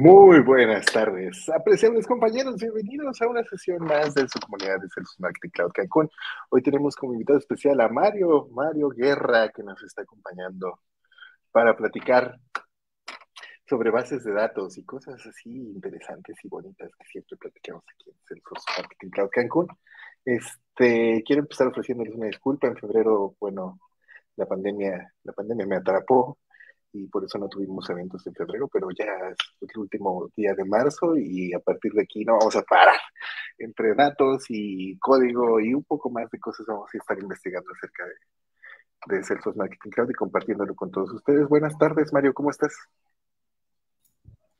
Muy buenas tardes, apreciables compañeros, bienvenidos a una sesión más de su comunidad de Salesforce Marketing Cloud Cancún. Hoy tenemos como invitado especial a Mario, Mario Guerra, que nos está acompañando para platicar sobre bases de datos y cosas así interesantes y bonitas que siempre platicamos aquí en Salesforce Marketing Cloud Cancún. Este, quiero empezar ofreciéndoles una disculpa. En febrero, bueno, la pandemia, la pandemia me atrapó, y por eso no tuvimos eventos en febrero, pero ya es el último día de marzo y a partir de aquí no vamos a parar. Entre datos y código y un poco más de cosas vamos a estar investigando acerca de, de Salesforce Marketing Cloud y compartiéndolo con todos ustedes. Buenas tardes, Mario, ¿cómo estás?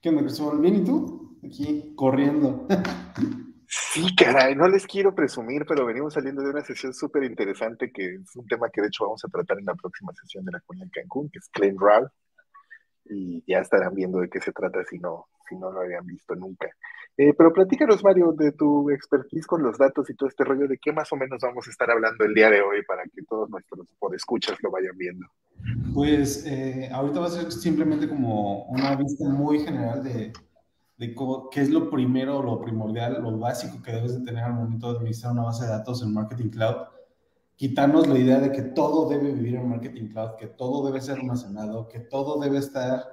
¿Qué onda, Cristóbal? ¿Bien y tú? Aquí corriendo. Sí, caray, no les quiero presumir, pero venimos saliendo de una sesión súper interesante que es un tema que de hecho vamos a tratar en la próxima sesión de la comunidad Cancún, que es Claim RAW, y ya estarán viendo de qué se trata si no, si no lo habían visto nunca. Eh, pero platícanos, Mario, de tu expertise con los datos y todo este rollo, de qué más o menos vamos a estar hablando el día de hoy para que todos nuestros podescuchas lo vayan viendo. Pues eh, ahorita va a ser simplemente como una vista muy general de de qué es lo primero, lo primordial, lo básico que debes de tener al momento de administrar una base de datos en Marketing Cloud. Quitarnos la idea de que todo debe vivir en Marketing Cloud, que todo debe ser almacenado, que todo debe estar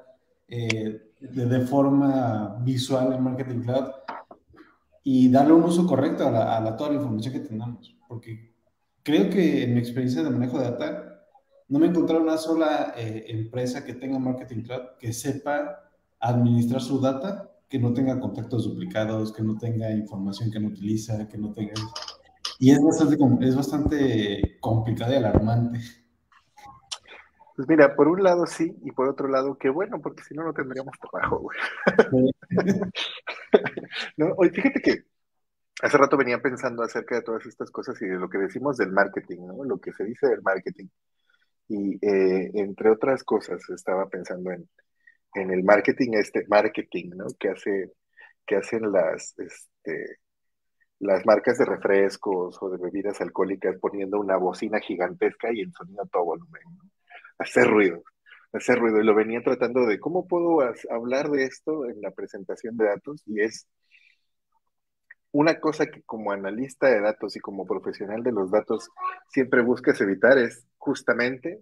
eh, de, forma visual en Marketing Cloud y darle un uso correcto a, la, toda la información que tengamos. Porque creo que en mi experiencia de manejo de data, no me he encontrado una sola eh, empresa que tenga Marketing Cloud que sepa administrar su data que no tenga contactos duplicados, que no tenga información que no utiliza, que no tenga... Y es bastante, es bastante complicado y alarmante. Pues mira, por un lado sí, y por otro lado, qué bueno, porque si no, no tendríamos trabajo, güey. no, oye, fíjate que hace rato venía pensando acerca de todas estas cosas y de lo que decimos del marketing, ¿no? Lo que se dice del marketing. Y eh, entre otras cosas, estaba pensando en, en el marketing, este marketing, ¿no? Que hace, que hacen las, este, las marcas de refrescos o de bebidas alcohólicas poniendo una bocina gigantesca y el sonido a todo volumen, ¿no? Hacer ruido, hacer ruido. Y lo venía tratando de cómo puedo hablar de esto en la presentación de datos y es una cosa que como analista de datos y como profesional de los datos siempre buscas evitar es justamente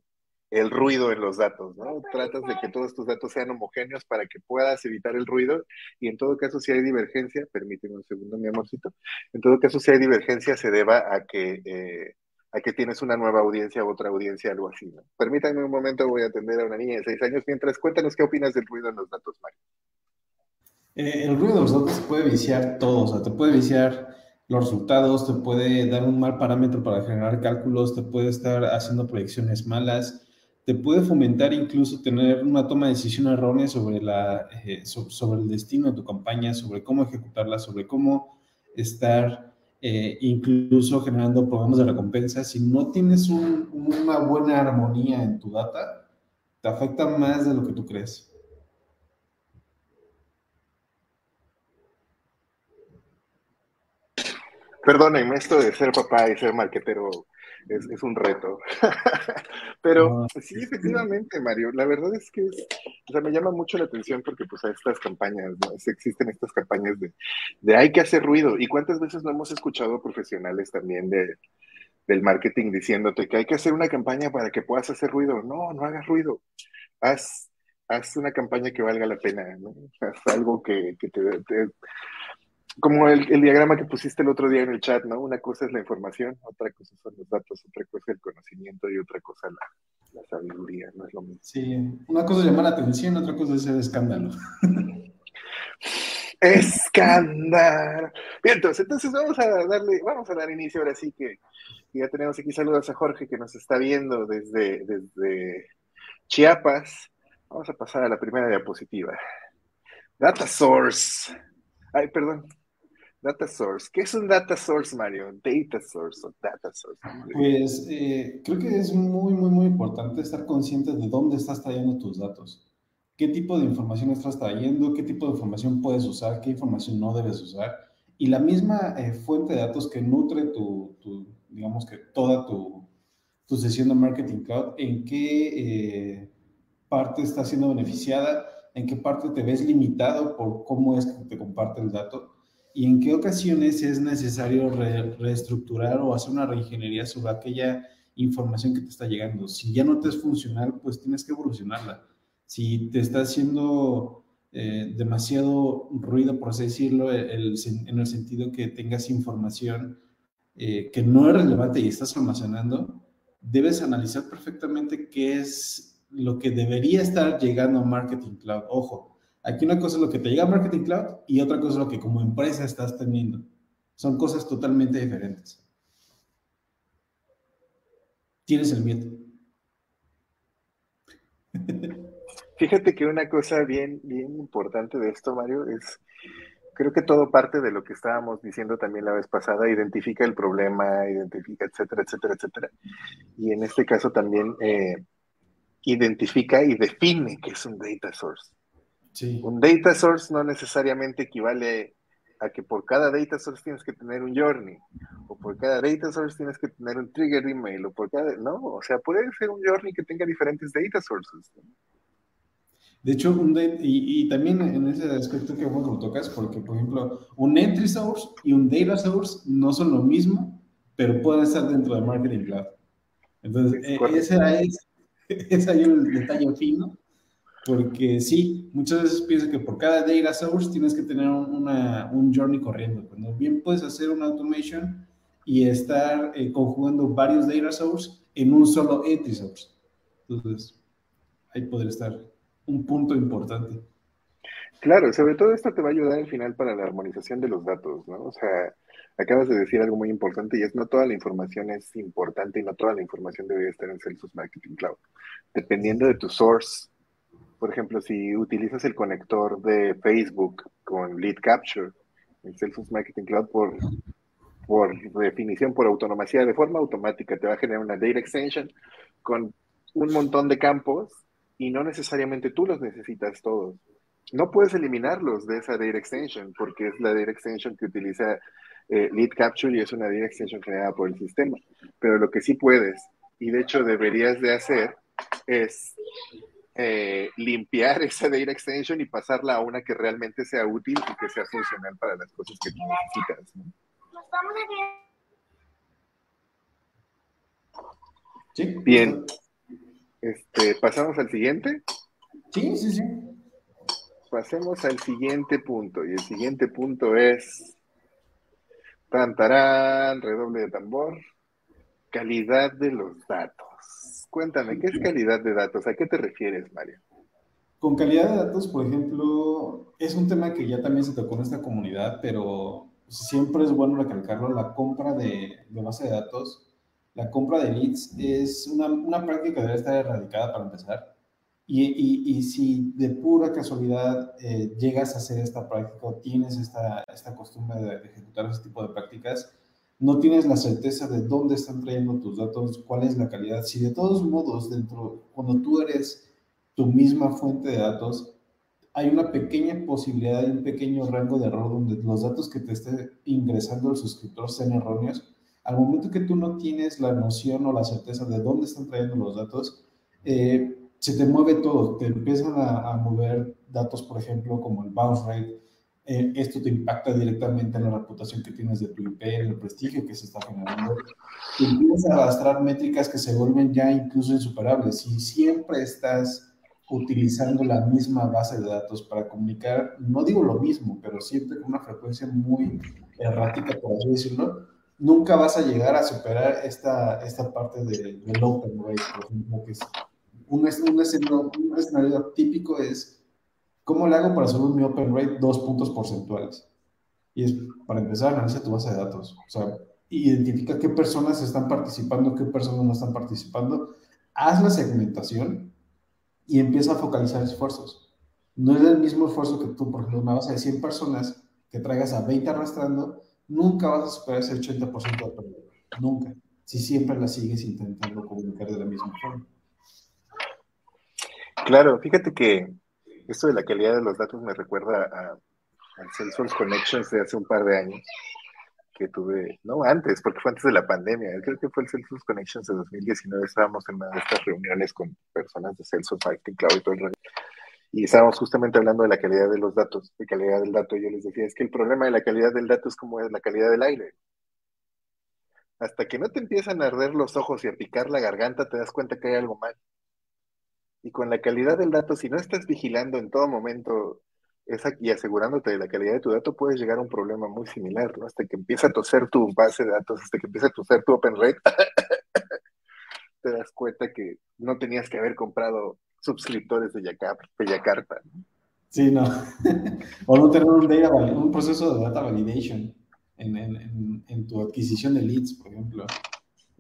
el ruido en los datos, ¿no? Tratas de que todos tus datos sean homogéneos para que puedas evitar el ruido y en todo caso si hay divergencia, permíteme un segundo mi amorcito, en todo caso si hay divergencia se deba a que, eh, a que tienes una nueva audiencia, otra audiencia, algo así, ¿no? Permítanme un momento, voy a atender a una niña de seis años, mientras cuéntanos qué opinas del ruido en los datos, Mario. Eh, el ruido de los datos puede viciar todo, o sea, te puede viciar los resultados, te puede dar un mal parámetro para generar cálculos, te puede estar haciendo proyecciones malas, te puede fomentar incluso tener una toma de decisión errónea sobre, la, eh, sobre el destino de tu campaña, sobre cómo ejecutarla, sobre cómo estar eh, incluso generando programas de recompensa. Si no tienes una buena armonía en tu data, te afecta más de lo que tú crees. Perdónenme, esto de ser papá y ser marquetero es, un reto. Pero sí, efectivamente, Mario, la verdad es que o sea, me llama mucho la atención porque pues a estas campañas, ¿no? existen estas campañas de, de, hay que hacer ruido. ¿Y cuántas veces no hemos escuchado profesionales también de, del marketing diciéndote que hay que hacer una campaña para que puedas hacer ruido? No, no hagas ruido. Haz, haz una campaña que valga la pena, ¿no? Haz algo que, que te, te como el, diagrama que pusiste el otro día en el chat, ¿no? Una cosa es la información, otra cosa son los datos, otra cosa es el conocimiento y otra cosa la, la sabiduría, no es lo mismo. Sí, una cosa es llamar la atención, otra cosa es el escándalo. Escándalo. Bien, entonces, entonces vamos a darle, vamos a dar inicio ahora sí que ya tenemos aquí saludos a Jorge que nos está viendo desde, desde Chiapas. Vamos a pasar a la primera diapositiva. Data Source. Ay, perdón, Data Source. ¿Qué es un Data Source, Mario? Data Source o Data Source. Pues eh, creo que es muy, muy, muy importante estar consciente de dónde estás trayendo tus datos. ¿Qué tipo de información estás trayendo? ¿Qué tipo de información puedes usar? ¿Qué información no debes usar? Y la misma eh, fuente de datos que nutre tu, digamos que toda tu, tu, sesión de Marketing Cloud, ¿en qué eh, parte está siendo beneficiada? en qué parte te ves limitado por cómo es que te comparte el dato y en qué ocasiones es necesario reestructurar o hacer una reingeniería sobre aquella información que te está llegando. Si ya no te es funcional, pues tienes que evolucionarla. Si te está haciendo eh, demasiado ruido, por así decirlo, en el sentido que tengas información eh, que no es relevante y estás almacenando, debes analizar perfectamente qué es lo que debería estar llegando a Marketing Cloud. Ojo, aquí una cosa es lo que te llega a Marketing Cloud y otra cosa es lo que como empresa estás teniendo. Son cosas totalmente diferentes. Tienes el miedo. Fíjate que una cosa bien, bien importante de esto, Mario, es creo que todo parte de lo que estábamos diciendo también la vez pasada, identifica el problema, identifica, etcétera, etcétera, etcétera. Y en este caso también eh, identifica y define qué es un data source. Sí. Un data source no necesariamente equivale a que por cada data source tienes que tener un journey, o por cada data source tienes que tener un trigger email, o por cada, no, o sea, puede ser un journey que tenga diferentes data sources. De hecho, un y, y, también en ese aspecto que vos lo tocas, porque por ejemplo, un entry source y un data source no son lo mismo, pero pueden estar dentro de Marketing Cloud. Entonces, eh, ese, es, ese es el detalle fino, porque sí, muchas veces piensas que por cada data source tienes que tener un journey corriendo, cuando bien puedes hacer una automation y estar eh, conjugando varios data source en un solo entry source. Entonces, ahí podría estar un punto importante. Claro, sobre todo esto te va a ayudar al final para la armonización de los datos, ¿no? O sea, acabas de decir algo muy importante y es no toda la información es importante y no toda la información debería estar en Salesforce Marketing Cloud. Dependiendo de tu source, por ejemplo, si utilizas el conector de Facebook con Lead Capture en Salesforce Marketing Cloud por, por definición, por autonomía, de forma automática, te va a generar una data extension con un montón de campos y no necesariamente tú los necesitas todos. No puedes eliminarlos de esa data extension porque es la data extension que utiliza eh, Lead Capture y es una data extension generada por el sistema. Pero lo que sí puedes, y de hecho deberías de hacer, es eh, limpiar esa data extension y pasarla a una que realmente sea útil y que sea funcional para las cosas que tú necesitas. ¿Sí? Bien. Este, ¿Pasamos al siguiente? Sí, sí, sí. Pasemos al siguiente punto. Y el siguiente punto es. Tantarán, redoble de tambor. Calidad de los datos. Cuéntame, ¿qué es calidad de datos? ¿A qué te refieres, Mario? Con calidad de datos, por ejemplo, es un tema que ya también se tocó en esta comunidad, pero siempre es bueno recalcarlo, la compra de, de base de datos la compra de leads es una, una práctica que debe estar erradicada para empezar. Y, y, y si de pura casualidad eh, llegas a hacer esta práctica o tienes esta, esta costumbre de, ejecutar ese tipo de prácticas, no tienes la certeza de dónde están trayendo tus datos, cuál es la calidad. Si de todos modos, dentro, cuando tú eres tu misma fuente de datos, hay una pequeña posibilidad un pequeño rango de error donde los datos que te esté ingresando el suscriptor sean erróneos, al momento que tú no tienes la noción o la certeza de dónde están trayendo los datos, eh, se te mueve todo, te empiezan a, mover datos, por ejemplo, como el bounce rate, eh, esto te impacta directamente en la reputación que tienes de tu IP, en el prestigio que se está generando. Y empiezas a arrastrar métricas que se vuelven ya incluso insuperables. Si siempre estás utilizando la misma base de datos para comunicar, no digo lo mismo, pero siempre con una frecuencia muy errática, por así decirlo, nunca vas a llegar a superar esta, esta parte de, del open rate, por ejemplo, que es un, escenario, un, escenario, típico es, ¿cómo le hago para subir mi open rate dos puntos porcentuales? Y es, para empezar, analiza tu base de datos. O sea, identifica qué personas están participando, qué personas no están participando. Haz la segmentación y empieza a focalizar esfuerzos. No es el mismo esfuerzo que tú, por ejemplo, una base de 100 personas que traigas a 20 arrastrando nunca vas a superar ese 80% de. Nunca. Si siempre la sigues intentando comunicar de la misma forma. Claro, fíjate que esto de la calidad de los datos me recuerda a, al Salesforce Connections de hace un par de años que tuve, no antes, porque fue antes de la pandemia, creo que fue el Salesforce Connections de 2019, estábamos en una de estas reuniones con personas de Salesforce Marketing Cloud y todo el Y estábamos justamente hablando de la calidad de los datos, de calidad del dato. Y yo les decía, es que el problema de la calidad del dato es como es la calidad del aire. Hasta que no te empiezan a arder los ojos y a picar la garganta, te das cuenta que hay algo mal. Y con la calidad del dato, si no estás vigilando en todo momento esa, y asegurándote de la calidad de tu dato, puedes llegar a un problema muy similar, ¿no? Hasta que empieza a toser tu base de datos, hasta que empieza a toser tu Open Rate, te das cuenta que no tenías que haber comprado suscriptores de Yakarta. Sí, no. o no tener un, un proceso de data validation en, tu adquisición de leads, por ejemplo.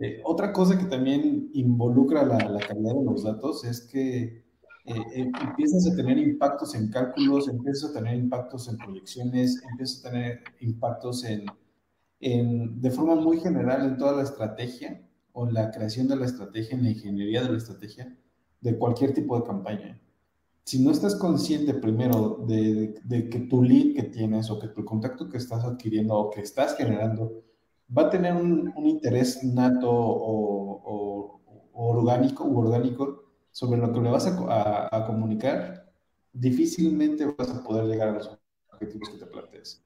Eh, otra cosa que también involucra la, calidad de los datos es que eh, eh, empiezas a tener impactos en cálculos, empiezas a tener impactos en proyecciones, empiezas a tener impactos en, de forma muy general en toda la estrategia o la creación de la estrategia, en la ingeniería de la estrategia de cualquier tipo de campaña. Si no estás consciente primero de, que tu lead que tienes o que tu contacto que estás adquiriendo o que estás generando va a tener un, interés nato o, orgánico u orgánico sobre lo que le vas a, comunicar, difícilmente vas a poder llegar a los objetivos que te plantees.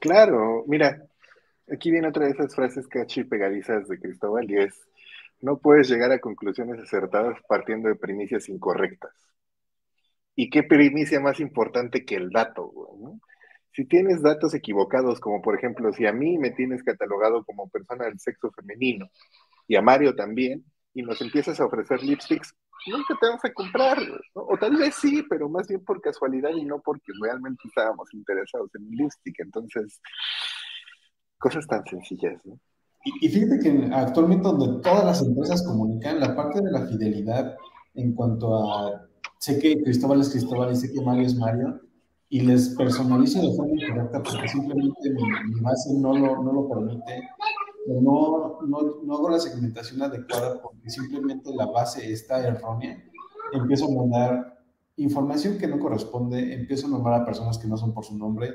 Claro, mira, aquí viene otra de esas frases cachi pegadizas de Cristóbal y es, no puedes llegar a conclusiones acertadas partiendo de primicias incorrectas. ¿Y qué primicia más importante que el dato? Si tienes datos equivocados, como por ejemplo, si a mí me tienes catalogado como persona del sexo femenino y a Mario también, y nos empiezas a ofrecer lipsticks, nunca te vamos a comprar, o tal vez sí, pero más bien por casualidad y no porque realmente estábamos interesados en lipstick. Entonces, cosas tan sencillas, ¿no? Y, fíjate que actualmente donde todas las empresas comunican, la parte de la fidelidad en cuanto a, sé que Cristóbal es Cristóbal y sé que Mario es Mario, y les personalizo de forma incorrecta porque simplemente mi, base no lo, no lo permite, no, no, no, hago la segmentación adecuada porque simplemente la base está errónea, empiezo a mandar información que no corresponde, empiezo a nombrar a personas que no son por su nombre,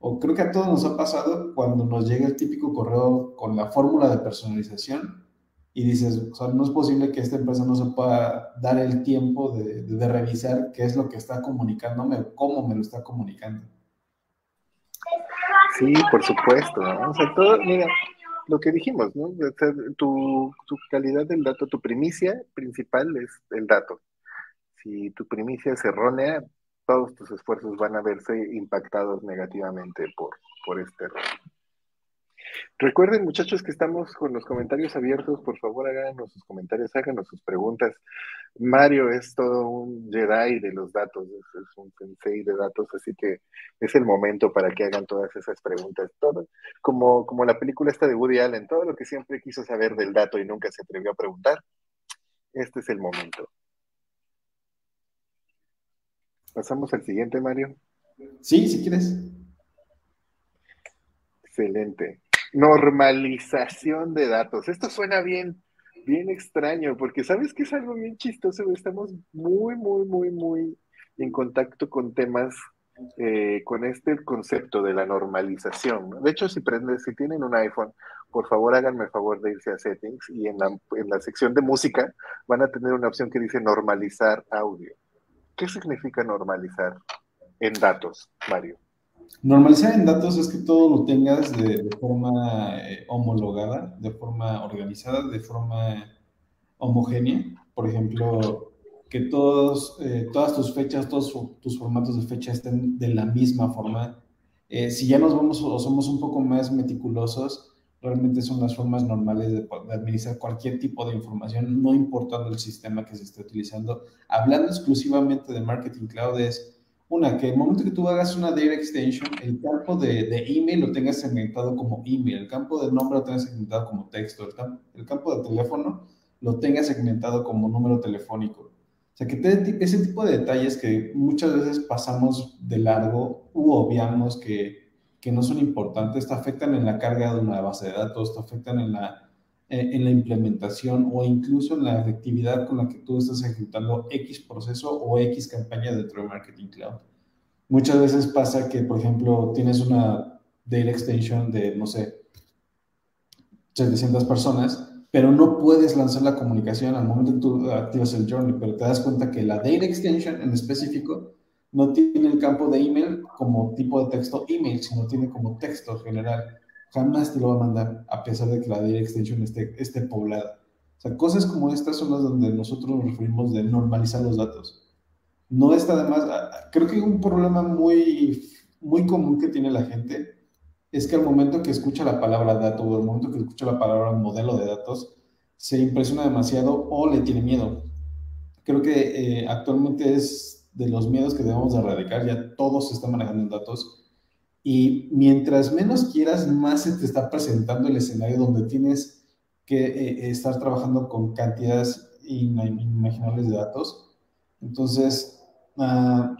o creo que a todos nos ha pasado cuando nos llega el típico correo con la fórmula de personalización y dices, o sea, no es posible que esta empresa no se pueda dar el tiempo de, de, revisar qué es lo que está comunicándome cómo me lo está comunicando. Sí, por supuesto. O sea, todo, mira, lo que dijimos, ¿no? tu, tu calidad del dato, tu primicia principal es el dato. Si tu primicia es errónea, todos tus esfuerzos van a verse impactados negativamente por, por este error. Recuerden, muchachos, que estamos con los comentarios abiertos. Por favor, háganos sus comentarios, háganos sus preguntas. Mario es todo un Jedi de los datos, es, un sensei de datos, así que es el momento para que hagan todas esas preguntas. Todo, como, como la película esta de Woody Allen, todo lo que siempre quiso saber del dato y nunca se atrevió a preguntar. Este es el momento. Pasamos al siguiente, Mario. Sí, si quieres. Excelente. Normalización de datos. Esto suena bien, bien extraño, porque sabes que es algo bien chistoso. Estamos muy, muy, muy, muy en contacto con temas, eh, con este concepto de la normalización. De hecho, si prenden, si tienen un iPhone, por favor háganme el favor de irse a settings y en la, en la sección de música van a tener una opción que dice normalizar audio. ¿Qué significa normalizar en datos, Mario? Normalizar en datos es que todo lo tengas de, forma eh, homologada, de forma organizada, de forma homogénea. Por ejemplo, que todos, eh, todas tus fechas, todos tus formatos de fecha estén de la misma forma. Eh, si ya nos vamos o somos un poco más meticulosos, realmente son las formas normales de, administrar cualquier tipo de información, no importando el sistema que se esté utilizando. Hablando exclusivamente de marketing cloud es una, que el momento que tú hagas una data extension, el campo de, de email lo tengas segmentado como email, el campo de nombre lo tengas segmentado como texto, el, el campo de teléfono lo tengas segmentado como número telefónico. O sea, que ese tipo de detalles que muchas veces pasamos de largo u obviamos que que no son importantes, te afectan en la carga de una base de datos, te afectan en la, en la implementación o incluso en la efectividad con la que tú estás ejecutando X proceso o X campaña dentro de Marketing Cloud. Muchas veces pasa que, por ejemplo, tienes una data extension de, no sé, 700 personas pero no puedes lanzar la comunicación al momento que tú activas el journey, pero te das cuenta que la data extension en específico no tiene el campo de email como tipo de texto email, sino tiene como texto general. Jamás te lo va a mandar, a pesar de que la data extension esté, esté poblada. O sea, cosas como estas son las donde nosotros nos referimos de normalizar los datos. No está de más, creo que un problema muy, muy común que tiene la gente es que al momento que escucha la palabra dato o al momento que escucha la palabra modelo de datos, se impresiona demasiado o le tiene miedo. Creo que eh, actualmente es de los miedos que debemos de erradicar, ya todos se están manejando en datos. Y mientras menos quieras, más se te está presentando el escenario donde tienes que eh, estar trabajando con cantidades inimaginables de datos. Entonces, uh,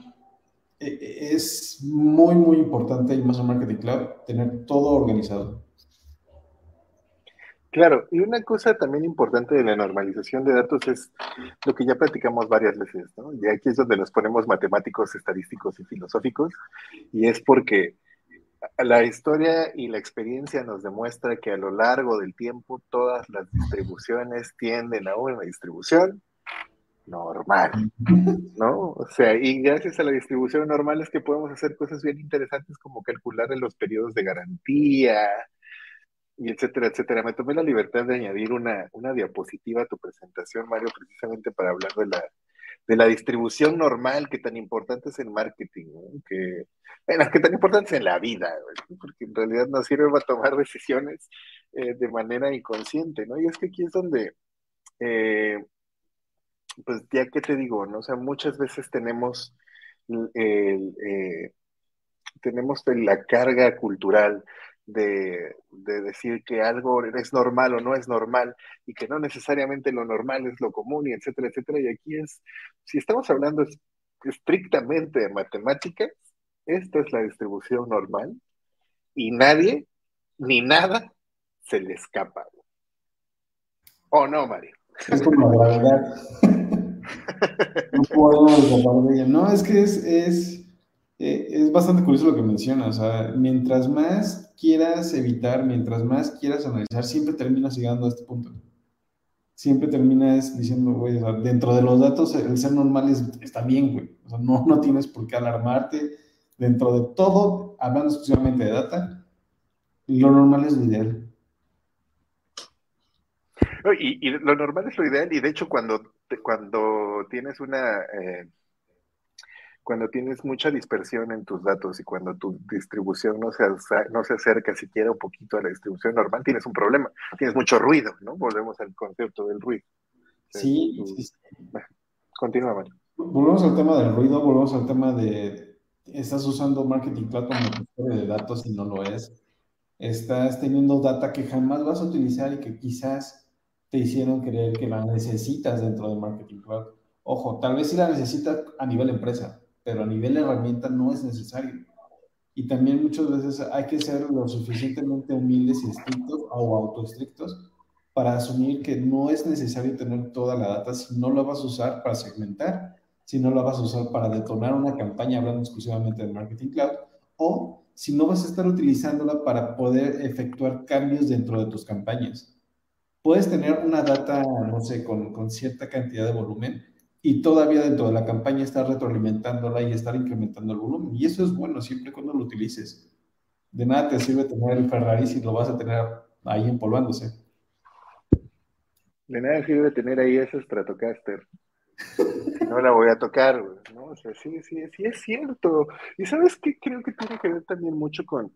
es muy, muy importante en Amazon Marketing Cloud tener todo organizado. Claro, y una cosa también importante de la normalización de datos es lo que ya platicamos varias veces, ¿no? Y aquí es donde nos ponemos matemáticos, estadísticos y filosóficos, y es porque la historia y la experiencia nos demuestra que a lo largo del tiempo todas las distribuciones tienden a una distribución normal, ¿no? O sea, y gracias a la distribución normal es que podemos hacer cosas bien interesantes como calcular los periodos de garantía, y etcétera, etcétera. Me tomé la libertad de añadir una, una diapositiva a tu presentación, Mario, precisamente para hablar de la, de la distribución normal que tan importante es en marketing, que, bueno, que tan importante es en la vida, porque en realidad nos sirve para tomar decisiones eh, de manera inconsciente, ¿no? Y es que aquí es donde eh, pues ya que te digo, ¿no? O sea, muchas veces tenemos, eh, tenemos la carga cultural de, decir que algo es normal o no es normal y que no necesariamente lo normal es lo común y etcétera, etcétera. Y aquí es, si estamos hablando estrictamente de matemáticas, esta es la distribución normal y nadie ni nada se le escapa. ¿O no, Mario? Es como la verdad. no podemos de. No, es que es, es, eh, es bastante curioso lo que mencionas. O sea, mientras más quieras evitar, mientras más quieras analizar, siempre terminas llegando a este punto. Siempre terminas diciendo, güey, dentro de los datos, el ser normal es, está bien, güey. O sea, no, no tienes por qué alarmarte. Dentro de todo, hablando exclusivamente de data, lo normal es lo ideal. Y, lo normal es lo ideal, y de hecho cuando, cuando tienes una... Eh, cuando tienes mucha dispersión en tus datos y cuando tu distribución no se, no se acerca siquiera un poquito a la distribución normal, tienes un problema. Tienes mucho ruido, ¿no? Volvemos al concepto del ruido. Sí, sí, Continúa, Mario. Volvemos al tema del ruido, volvemos al tema de estás usando marketing cloud como de datos y no lo es. Estás teniendo data que jamás vas a utilizar y que quizás te hicieron creer que la necesitas dentro del Marketing Cloud. Ojo, tal vez sí la necesitas a nivel empresa, pero a nivel herramienta no es necesario. Y también muchas veces hay que ser lo suficientemente humildes y estrictos o autoestrictos para asumir que no es necesario tener toda la data si no la vas a usar para segmentar, si no la vas a usar para detonar una campaña hablando exclusivamente del Marketing Cloud, o si no vas a estar utilizándola para poder efectuar cambios dentro de tus campañas puedes tener una data, no sé, con, cierta cantidad de volumen y todavía dentro de la campaña estar retroalimentándola y estar incrementando el volumen. Y eso es bueno siempre cuando lo utilices. De nada te sirve tener el Ferrari si lo vas a tener ahí empolvándose. De nada sirve tener ahí ese Stratocaster. no la voy a tocar, ¿no? O sea, sí, sí, sí es cierto. Y sabes qué creo que tiene que ver también mucho con.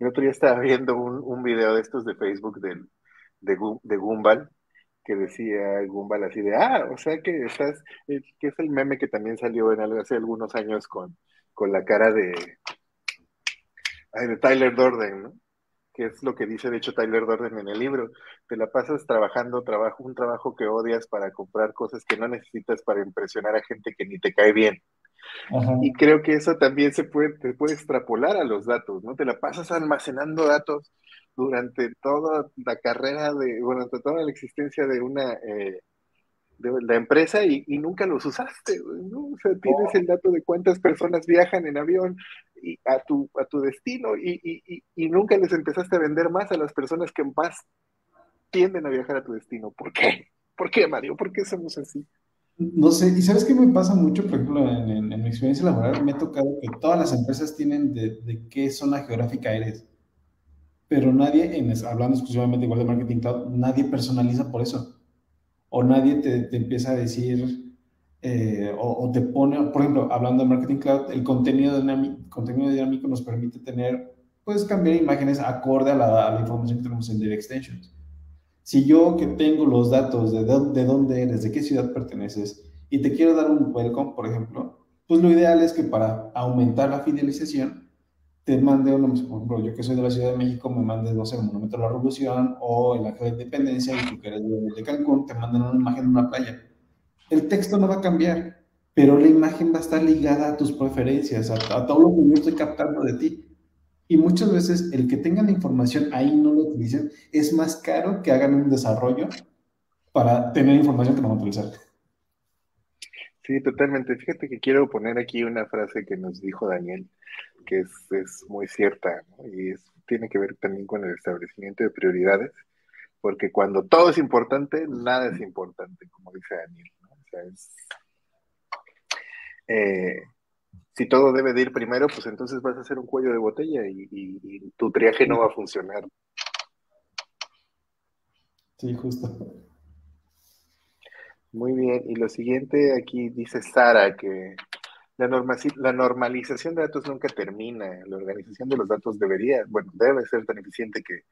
El otro día estaba viendo un, un video de estos de Facebook del, de, de Gumball, que decía Gumball así de, ah, o sea que estás, eh, que es el meme que también salió en hace algunos años con, con la cara de, de Tyler Dorden, ¿no? que es lo que dice de hecho Tyler Dorden en el libro, te la pasas trabajando trabajo, un trabajo que odias para comprar cosas que no necesitas para impresionar a gente que ni te cae bien. Y creo que eso también se puede, se puede extrapolar a los datos, ¿no? Te la pasas almacenando datos durante toda la carrera de, durante toda la existencia de una eh, de la empresa y, nunca los usaste, ¿no? O sea, tienes el dato de cuántas personas viajan en avión y a tu, a tu destino y, y, nunca les empezaste a vender más a las personas que más tienden a viajar a tu destino. ¿Por qué? ¿Por qué, Mario? ¿Por qué somos así? No sé, y sabes qué me pasa mucho, por ejemplo, en, mi experiencia laboral, me ha tocado que todas las empresas tienen de, qué zona geográfica eres, pero nadie, en, hablando exclusivamente igual de marketing cloud, nadie personaliza por eso, o nadie te, empieza a decir, eh, o, te pone, por ejemplo, hablando de marketing cloud, el contenido dinámico, contenido dinámico nos permite tener, puedes cambiar imágenes acorde a la, a la información que tenemos en Direct Extensions. Si yo que tengo los datos de, de dónde eres, de qué ciudad perteneces, y te quiero dar un welcome, por ejemplo, pues lo ideal es que para aumentar la fidelización, te mande, por ejemplo, yo que soy de la Ciudad de México, me mandes, no sé, el Monumento de la Revolución o el Ángel de Independencia, y tú que eres de, Cancún, te mandan una imagen de una playa. El texto no va a cambiar, pero la imagen va a estar ligada a tus preferencias, a, a todo lo que yo estoy captando de ti. Y muchas veces el que tengan la información ahí no lo utilicen, es más caro que hagan un desarrollo para tener información que no van a utilizar. Sí, totalmente. Fíjate que quiero poner aquí una frase que nos dijo Daniel, que es, muy cierta, y tiene que ver también con el establecimiento de prioridades, porque cuando todo es importante, nada es importante, como dice Daniel. O sea, es, eh, si todo debe de ir primero, pues entonces vas a hacer un cuello de botella y, tu triaje no va a funcionar. Sí, justo. Muy bien, y lo siguiente aquí dice Sara que la, la normalización de datos nunca termina, la organización de los datos debería, bueno, debe ser tan eficiente que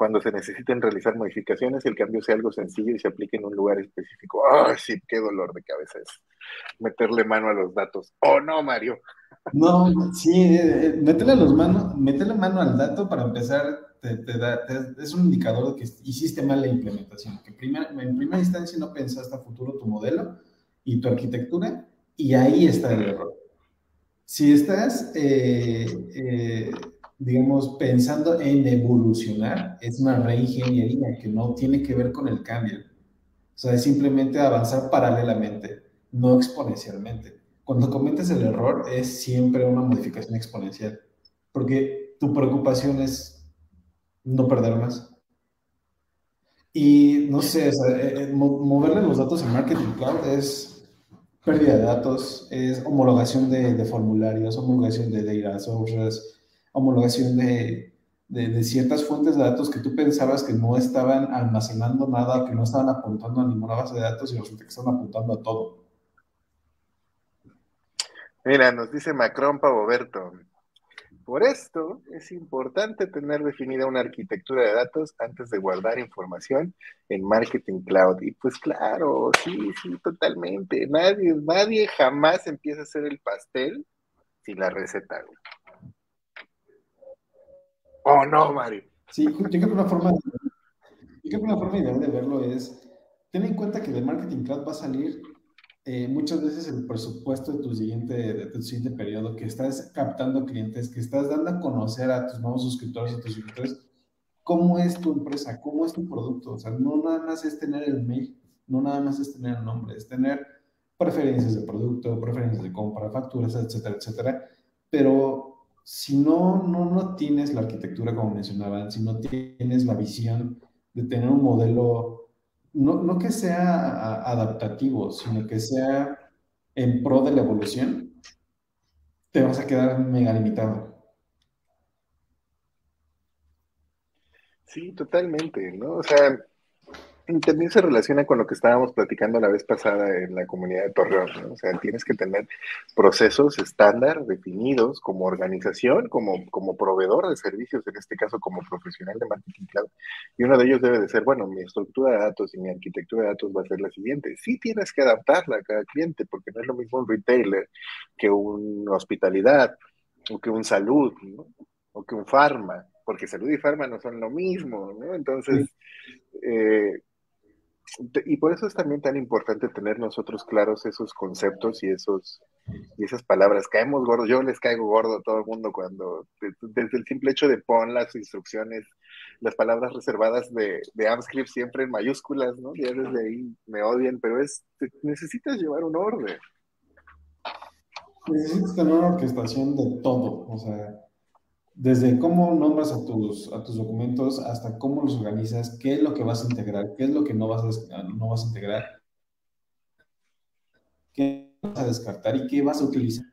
cuando se necesiten realizar modificaciones, el cambio sea algo sencillo y se aplique en un lugar específico. ¡Ay, sí, qué dolor de cabeza es meterle mano a los datos! ¡Oh, no, Mario! No, sí, eh, eh, los mano, meterle mano al dato para empezar te, da, es un indicador de que hiciste mal la implementación, que en primera instancia no pensaste a futuro tu modelo y tu arquitectura, y ahí está el error. Si estás eh, digamos, pensando en evolucionar, es una reingeniería que no tiene que ver con el cambio. O sea, es simplemente avanzar paralelamente, no exponencialmente. Cuando cometes el error, es siempre una modificación exponencial, porque tu preocupación es no perder más. Y no sé, o eh, eh, moverle los datos en Marketing Cloud es pérdida de datos, es homologación de, de formularios, homologación de data sources, homologación de, de, ciertas fuentes de datos que tú pensabas que no estaban almacenando nada, que no estaban apuntando a ninguna base de datos y resulta que están apuntando a todo. Mira, nos dice Macron Pavoberto. Por esto es importante tener definida una arquitectura de datos antes de guardar información en Marketing Cloud. Y pues claro, sí, sí, totalmente. Nadie, nadie jamás empieza a hacer el pastel sin la receta. Oh, no, Mario. Sí, yo creo que una forma, yo creo que ideal de verlo es, ten en cuenta que de Marketing Cloud va a salir eh, muchas veces el presupuesto de tu, siguiente, de tu siguiente periodo, que estás captando clientes, que estás dando a conocer a tus nuevos suscriptores y tus suscriptores cómo es tu empresa, cómo es tu producto. O sea, no nada más es tener el mail, no nada más es tener el nombre, es tener preferencias de producto, preferencias de compra, facturas, etcétera, etcétera. Pero si no, no, no tienes la arquitectura como mencionaban, si no tienes la visión de tener un modelo, no, no que sea adaptativo, sino que sea en pro de la evolución, te vas a quedar mega limitado. Sí, totalmente, ¿no? O sea, también se relaciona con lo que estábamos platicando la vez pasada en la comunidad de Torreón, ¿no? O sea, tienes que tener procesos estándar definidos como organización, como, como proveedor de servicios, en este caso como profesional de marketing cloud. Y uno de ellos debe de ser, bueno, mi estructura de datos y mi arquitectura de datos va a ser la siguiente. Sí tienes que adaptarla a cada cliente, porque no es lo mismo un retailer que una hospitalidad o que un salud, ¿no? O que un farma, porque salud y farma no son lo mismo, ¿no? Entonces, eh, y por eso es también tan importante tener nosotros claros esos conceptos y esos y esas palabras. Caemos gordos, yo les caigo gordo a todo el mundo cuando, desde el simple hecho de pon las instrucciones, las palabras reservadas de, de AmScript siempre en mayúsculas, ¿no? Ya desde ahí me odian, pero es, necesitas llevar un orden. Necesitas tener una orquestación de todo, o sea, desde cómo nombras a tus, a tus documentos hasta cómo los organizas, qué es lo que vas a integrar, qué es lo que no vas a, no vas a integrar, qué vas a descartar y qué vas a utilizar.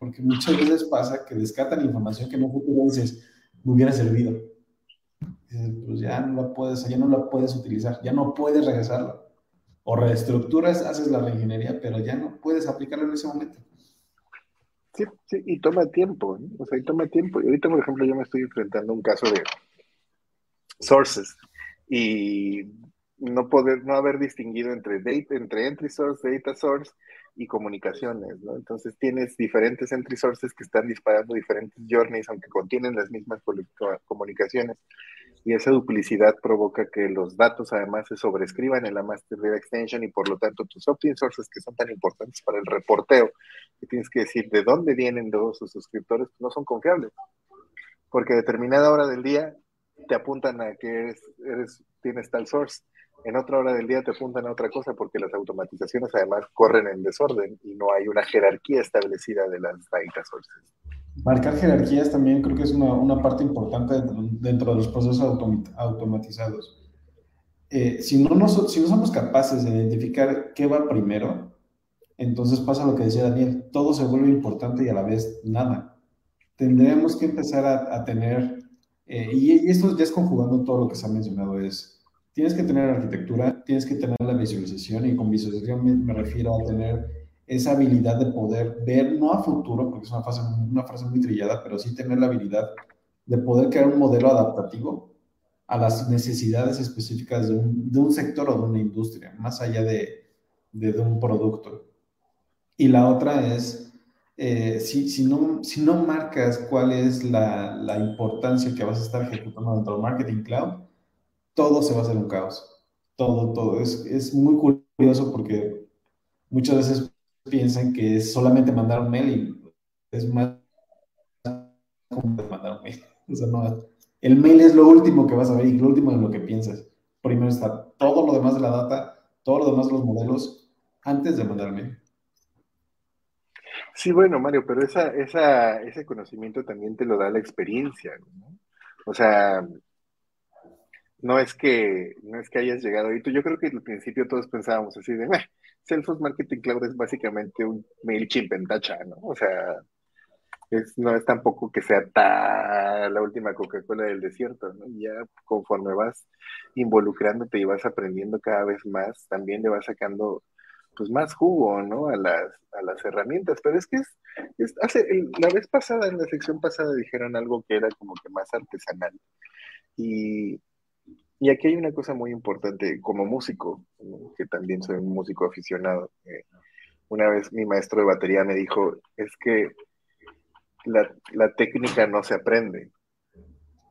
Porque muchas veces pasa que descartan información que no dices, me hubiera servido. pues ya no la puedes, ya no la puedes utilizar, ya no puedes regresarlo. O reestructuras, haces la reingeniería, pero ya no puedes aplicarlo en ese momento. Sí, sí, y toma tiempo, ¿no? o sea, y toma tiempo. Y ahorita, por ejemplo, yo me estoy enfrentando a un caso de sources y no poder, no haber distinguido entre data, entre entry source, data source y comunicaciones. Entonces tienes diferentes entry sources que están disparando diferentes journeys, aunque contienen las mismas comunicaciones. Y esa duplicidad provoca que los datos además se sobrescriban en la master data extension y por lo tanto tus opt-in sources que son tan importantes para el reporteo, que tienes que decir de dónde vienen todos sus suscriptores, no son confiables. Porque a determinada hora del día te apuntan a que eres, eres, tienes tal source en otra hora del día te apuntan a otra cosa porque las automatizaciones además corren en desorden y no hay una jerarquía establecida de las data sources. Marcar jerarquías también creo que es una, una parte importante dentro de los procesos automatizados. Eh, si, no nos, si no somos capaces de identificar qué va primero, entonces pasa lo que decía Daniel, todo se vuelve importante y a la vez nada. Tendremos que empezar a, tener, eh, y, esto ya es conjugando todo lo que se ha mencionado, es tienes que tener arquitectura, tienes que tener la visualización y con visualización me, refiero a tener esa habilidad de poder ver, no a futuro, porque es una frase, una frase muy trillada, pero sí tener la habilidad de poder crear un modelo adaptativo a las necesidades específicas de un, de un sector o de una industria, más allá de, de, un producto. Y la otra es, eh, si, si, no, si no marcas cuál es la, la importancia que vas a estar ejecutando dentro del Marketing Cloud, todo se va a hacer un caos. Todo, todo. Es, es muy curioso porque muchas veces piensan que es solamente mandar un mail y es más como mandar un mail. O sea, no, el mail es lo último que vas a ver y lo último de lo que piensas. Primero está todo lo demás de la data, todo lo demás de los modelos, antes de mandar mail. Sí, bueno, Mario, pero ese conocimiento también te lo da la experiencia, ¿no? O sea, no es que no es que hayas llegado ahí. Yo creo que al principio todos pensábamos así de, Salesforce Marketing Cloud es básicamente un MailChimp en ¿no? O sea, no es tampoco que sea la última Coca-Cola del desierto, ¿no? Ya conforme vas involucrándote y vas aprendiendo cada vez más, también le vas sacando pues más jugo, ¿no? A las, a las herramientas. Pero es que es, hace, la vez pasada, en la sección pasada, dijeron algo que era como que más artesanal. Y, y aquí hay una cosa muy importante como músico, que también soy un músico aficionado. Eh, una vez mi maestro de batería me dijo, es que la, técnica no se aprende,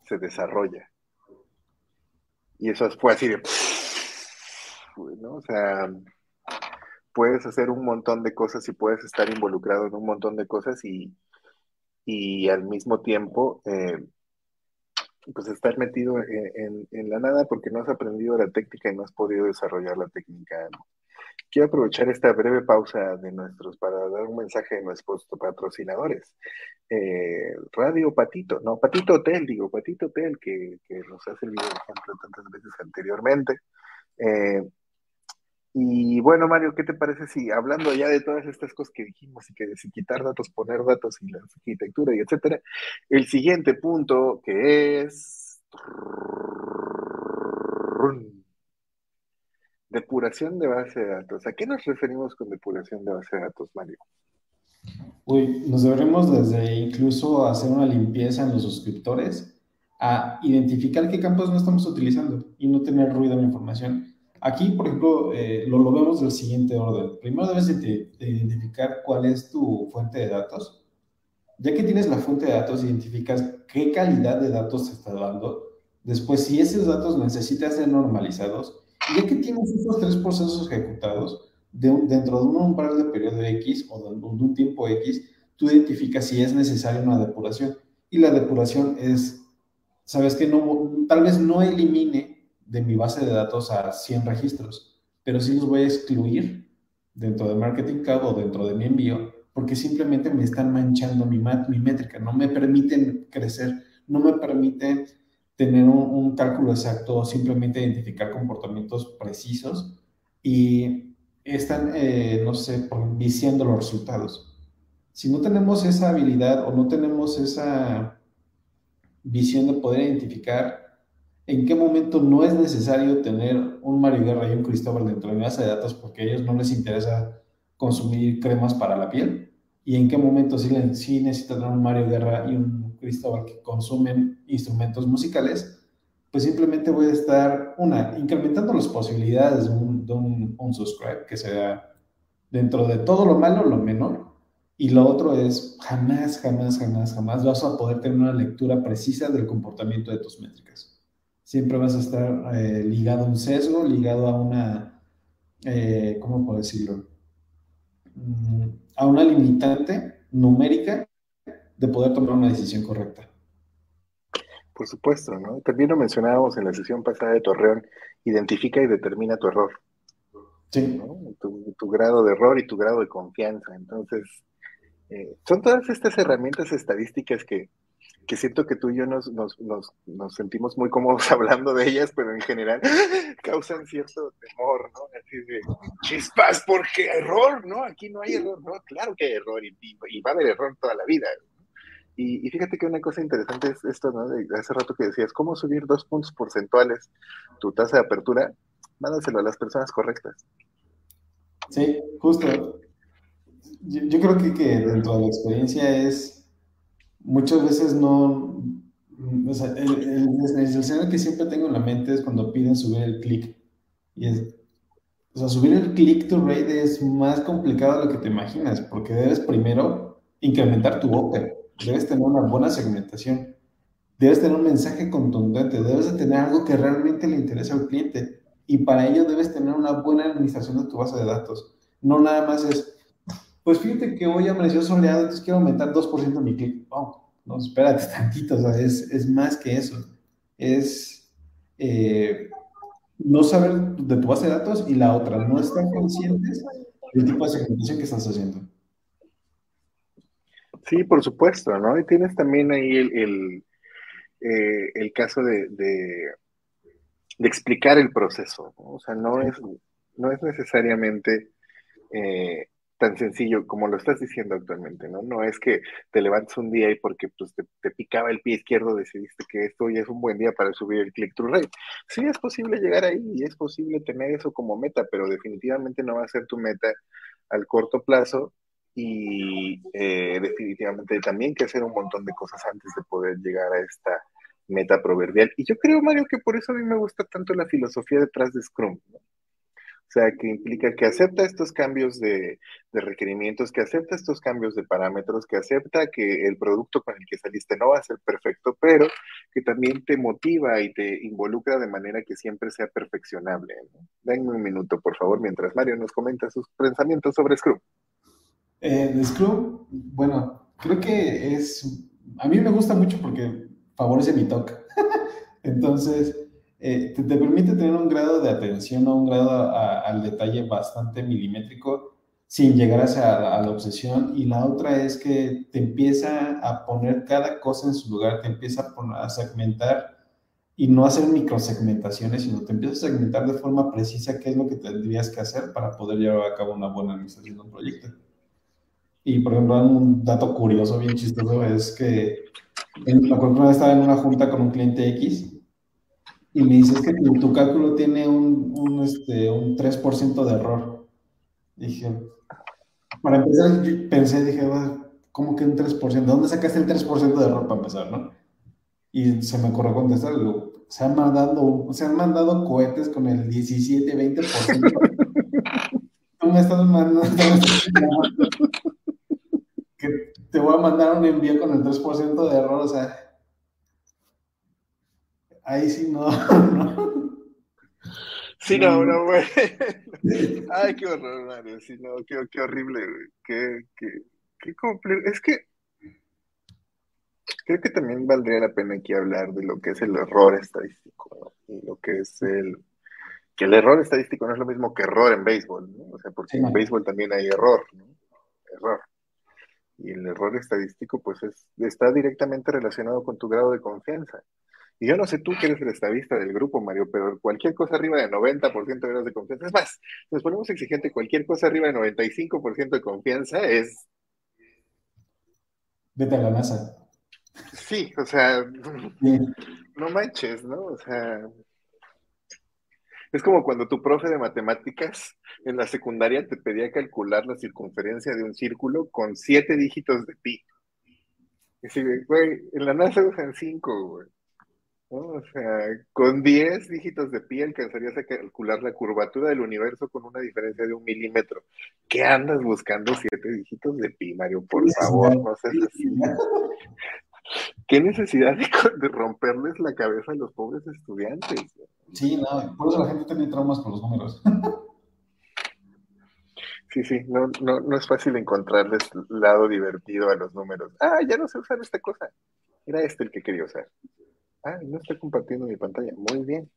se desarrolla. Y eso fue así de... ¿no? O sea, puedes hacer un montón de cosas y puedes estar involucrado en un montón de cosas y, y al mismo tiempo eh, pues estar metido en, la nada porque no has aprendido la técnica y no has podido desarrollar la técnica. Quiero aprovechar esta breve pausa de nuestros para dar un mensaje de nuestros patrocinadores. Eh, Radio Patito, no, Patito Hotel, digo, Patito Hotel, que, nos ha servido de ejemplo tantas veces anteriormente. Eh, y bueno, Mario, ¿qué te parece si hablando ya de todas estas cosas que dijimos y que de quitar datos, poner datos y la arquitectura y etcétera, el siguiente punto que es depuración de base de datos. ¿A qué nos referimos con depuración de base de datos, Mario? Uy, nos deberemos desde incluso hacer una limpieza en los suscriptores a identificar qué campos no estamos utilizando y no tener ruido en la información Aquí, por ejemplo, eh, lo, vemos del siguiente orden. Primero debes de, identificar cuál es tu fuente de datos. Ya que tienes la fuente de datos, identificas qué calidad de datos te está dando. Después, si esos datos necesitan ser normalizados, ya que tienes esos tres procesos ejecutados dentro de un umbral de periodo X o de, de un tiempo X, tú identificas si es necesaria una depuración. Y la depuración es, sabes que no, tal vez no elimine de mi base de datos a 100 registros, pero sí los voy a excluir dentro de Marketing Cloud o dentro de mi envío, porque simplemente me están manchando mi, mi métrica, no me permiten crecer, no me permiten tener un, cálculo exacto, simplemente identificar comportamientos precisos y están, eh, no sé, viciando los resultados. Si no tenemos esa habilidad o no tenemos esa visión de poder identificar en qué momento no es necesario tener un Mario Guerra y un Cristóbal dentro de mi base de datos porque a ellos no les interesa consumir cremas para la piel y en qué momento sí, sí necesitan un Mario Guerra y un Cristóbal que consumen instrumentos musicales, pues simplemente voy a estar, una, incrementando las posibilidades de un, de un, subscribe que sea dentro de todo lo malo, lo menor. Y lo otro es, jamás, jamás, jamás, jamás vas a poder tener una lectura precisa del comportamiento de tus métricas. Siempre vas a estar eh, ligado a un sesgo, ligado a una, eh, ¿cómo puedo decirlo? Mm, a una limitante numérica de poder tomar una decisión correcta. Por supuesto, ¿no? También lo mencionábamos en la sesión pasada de Torreón, identifica y determina tu error. Sí. Tu, grado de error y tu grado de confianza. Entonces, eh, son todas estas herramientas estadísticas que, que siento que tú y yo nos, nos, nos, sentimos muy cómodos hablando de ellas, pero en general causan cierto temor, ¿no? Así de chispas, porque error, ¿no? Aquí no hay error, ¿no? Claro que hay error y, va a haber error toda la vida. Y, fíjate que una cosa interesante es esto, ¿no? De hace rato que decías, ¿cómo subir dos puntos porcentuales tu tasa de apertura? Mándaselo a las personas correctas. Sí, justo. Yo, creo que, que, dentro de la experiencia es, muchas veces no, o sea, el, el, que siempre tengo en la mente es cuando piden subir el click. Y es, o sea, subir el click to rate es más complicado de lo que te imaginas, porque debes primero incrementar tu OPER debes tener una buena segmentación, debes tener un mensaje contundente, debes de tener algo que realmente le interesa al cliente y para ello debes tener una buena administración de tu base de datos. No nada más es, pues fíjate que hoy amaneció soleado, entonces quiero aumentar 2% mi clic. Oh, no, espérate tantito, o sea, es, es más que eso. Es eh, no saber de tu base de datos y la otra, no estar conscientes del tipo de segmentación que estás haciendo. Sí, por supuesto, ¿no? Y tienes también ahí el, el, eh, caso de, de, explicar el proceso, ¿no? O sea, no es, no es necesariamente eh, tan sencillo como lo estás diciendo actualmente, ¿no? No es que te levantes un día y porque pues, te, picaba el pie izquierdo decidiste que esto ya es un buen día para subir el click-through rate. Sí, es posible llegar ahí y es posible tener eso como meta, pero definitivamente no va a ser tu meta al corto plazo y eh, definitivamente también que hacer un montón de cosas antes de poder llegar a esta meta proverbial. Y yo creo, Mario, que por eso a mí me gusta tanto la filosofía detrás de Scrum. O sea, que implica que acepta estos cambios de, de, requerimientos, que acepta estos cambios de parámetros, que acepta que el producto con el que saliste no va a ser perfecto, pero que también te motiva y te involucra de manera que siempre sea perfeccionable. ¿no? Denme un minuto, por favor, mientras Mario nos comenta sus pensamientos sobre Scrum. Eh, Scrum, bueno, creo que es, a mí me gusta mucho porque favorece mi toque. Entonces, eh, te, permite tener un grado de atención o un grado al detalle bastante milimétrico sin llegar a, la obsesión. Y la otra es que te empieza a poner cada cosa en su lugar, te empieza a, a segmentar y no hacer microsegmentaciones, sino te empieza a segmentar de forma precisa qué es lo que tendrías que hacer para poder llevar a cabo una buena administración de un proyecto. Y por ejemplo, un dato curioso, bien chistoso, es que en, la estaba en una junta con un cliente X y me dice, es que tu, cálculo tiene un, un, este, un 3% de error. Dije, para empezar, pensé, dije, ¿cómo que un 3%? ¿De dónde sacaste el 3% de error para empezar, no? Y se me ocurrió contestar, se han mandado, se han mandado cohetes con el 17, 20%. Tú me estás mandando que te voy a mandar un envío con el 3% de error, o sea, ahí sí no, ¿no? Sí, no, no, güey. Ay, qué horror, Mario. Sí, no, qué, qué horrible, güey. Qué, qué, qué complejo. Es que creo que también valdría la pena aquí hablar de lo que es el error estadístico, ¿no? Y lo que es el... Que el error estadístico no es lo mismo que error en béisbol, ¿no? O sea, porque en béisbol también hay error, ¿no? Error. Y el error estadístico, pues, es, está directamente relacionado con tu grado de confianza. Y yo no sé tú que eres el estadista del grupo, Mario, pero cualquier cosa arriba de 90% de grados de confianza, es más, si nos ponemos exigente, cualquier cosa arriba de 95% de confianza es... Vete a la NASA. Sí, o sea, no manches, ¿no? O sea, es como cuando tu profe de matemáticas en la secundaria te pedía calcular la circunferencia de un círculo con siete dígitos de pi. Y así, güey, en la NASA usan cinco, güey. O sea, con diez dígitos de pi alcanzarías a calcular la curvatura del universo con una diferencia de un milímetro. ¿Qué andas buscando siete dígitos de pi, Mario? Por favor, no seas así. ¿Qué necesidad de, romperles la cabeza a los pobres estudiantes? Sí, no, por eso la gente tiene traumas con los números. Sí, sí, no, no, no es fácil encontrarles lado divertido a los números. Ah, ya no sé usar esta cosa. Era este el que quería usar. Ah, no estoy compartiendo mi pantalla. Muy bien.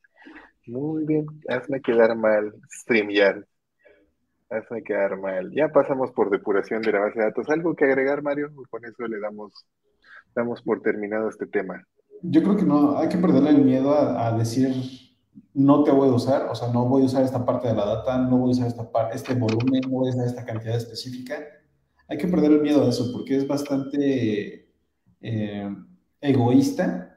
Muy bien. Hazme quedar mal, StreamYard. Hazme quedar mal. Ya pasamos por depuración de la base de datos. ¿Algo que agregar, Mario? Con eso le damos damos por terminado este tema. Yo creo que no, hay que perderle el miedo a, decir no te voy a usar, o sea, no voy a usar esta parte de la data, no voy a usar esta este volumen, no voy a usar esta cantidad específica. Hay que perder el miedo a eso porque es bastante eh, egoísta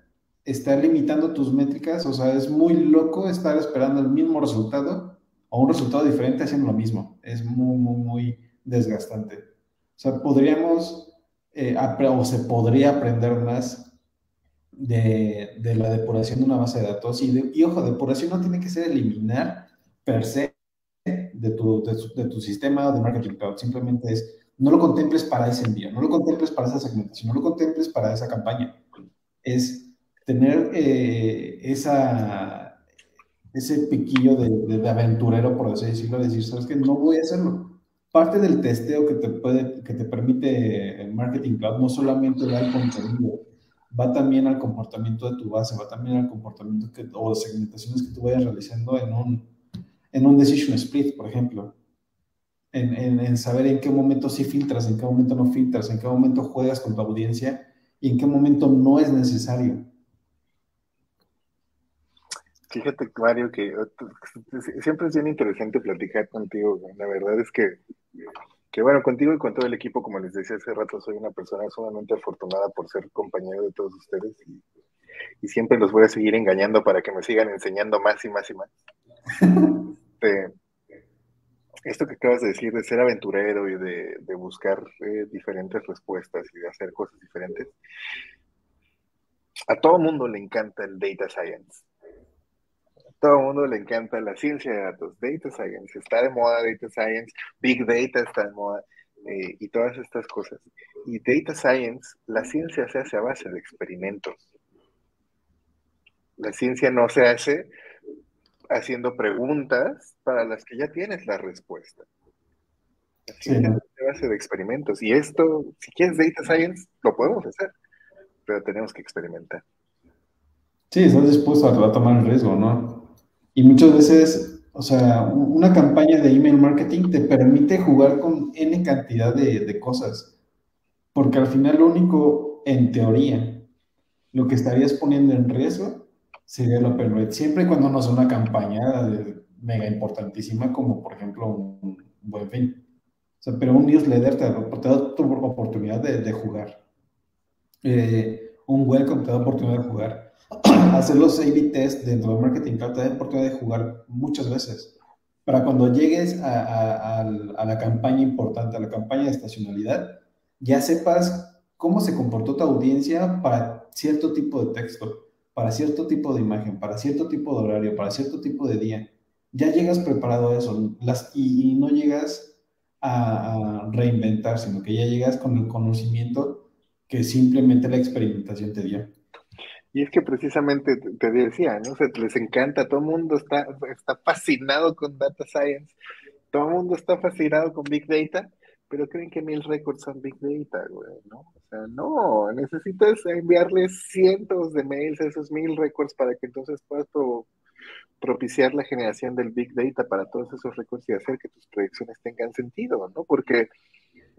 estar limitando tus métricas, o sea, es muy loco estar esperando el mismo resultado o un resultado diferente haciendo lo mismo. Es muy, muy, muy desgastante. O sea, podríamos eh, o se podría aprender más de, la depuración de una base de datos. Y, ojo, depuración no tiene que ser eliminar per se de tu, de, tu sistema de marketing cloud. Simplemente es, no lo contemples para ese envío, no lo contemples para esa segmentación, no lo contemples para esa campaña. Es tener eh, esa, ese piquillo de, de, aventurero, por así decirlo, decir, sabes que no voy a hacerlo parte del testeo que te, puede, que te permite el Marketing Cloud no solamente va al contenido, va también al comportamiento de tu base, va también al comportamiento que, o segmentaciones que tú vayas realizando en un, en un Decision Split, por ejemplo. En, en, en, saber en qué momento sí filtras, en qué momento no filtras, en qué momento juegas con tu audiencia y en qué momento no es necesario. Fíjate, Mario, que siempre es bien interesante platicar contigo. La verdad es que, que, bueno, contigo y con todo el equipo, como les decía hace rato, soy una persona sumamente afortunada por ser compañero de todos ustedes y, siempre los voy a seguir engañando para que me sigan enseñando más y más y más. Este, esto que acabas de decir de ser aventurero y de, buscar eh, diferentes respuestas y de hacer cosas diferentes, a todo mundo le encanta el data science todo el mundo le encanta la ciencia de datos, data science, está de moda data science, big data está de moda eh, y todas estas cosas. Y data science, la ciencia se hace a base de experimentos. La ciencia no se hace haciendo preguntas para las que ya tienes la respuesta. La ciencia se hace a base de experimentos. Y esto, si quieres data science, lo podemos hacer, pero tenemos que experimentar. Sí, estás dispuesto a tomar el riesgo, ¿no? Y muchas veces, o sea, una campaña de email marketing te permite jugar con N cantidad de, cosas. Porque al final lo único, en teoría, lo que estarías poniendo en riesgo sería la open Siempre y cuando no sea una campaña mega importantísima como, por ejemplo, un buen fin. O sea, pero un newsletter te da, te da tu oportunidad de, jugar. Eh, un welcome te da oportunidad de jugar hacer los A-B test dentro de Marketing Cloud te da oportunidad de jugar muchas veces. Para cuando llegues a, la campaña importante, a la campaña de estacionalidad, ya sepas cómo se comportó tu audiencia para cierto tipo de texto, para cierto tipo de imagen, para cierto tipo de horario, para cierto tipo de día. Ya llegas preparado a eso las, y, no llegas a, a reinventar, sino que ya llegas con el conocimiento que simplemente la experimentación te dio. Y es que precisamente te decía, ¿no? O les encanta, todo el mundo está, está fascinado con data science, todo el mundo está fascinado con big data, pero creen que mil récords son big data, güey, ¿no? O sea, no, necesitas enviarles cientos de mails a esos mil récords para que entonces puedas propiciar la generación del big data para todos esos récords y hacer que tus proyecciones tengan sentido, ¿no? Porque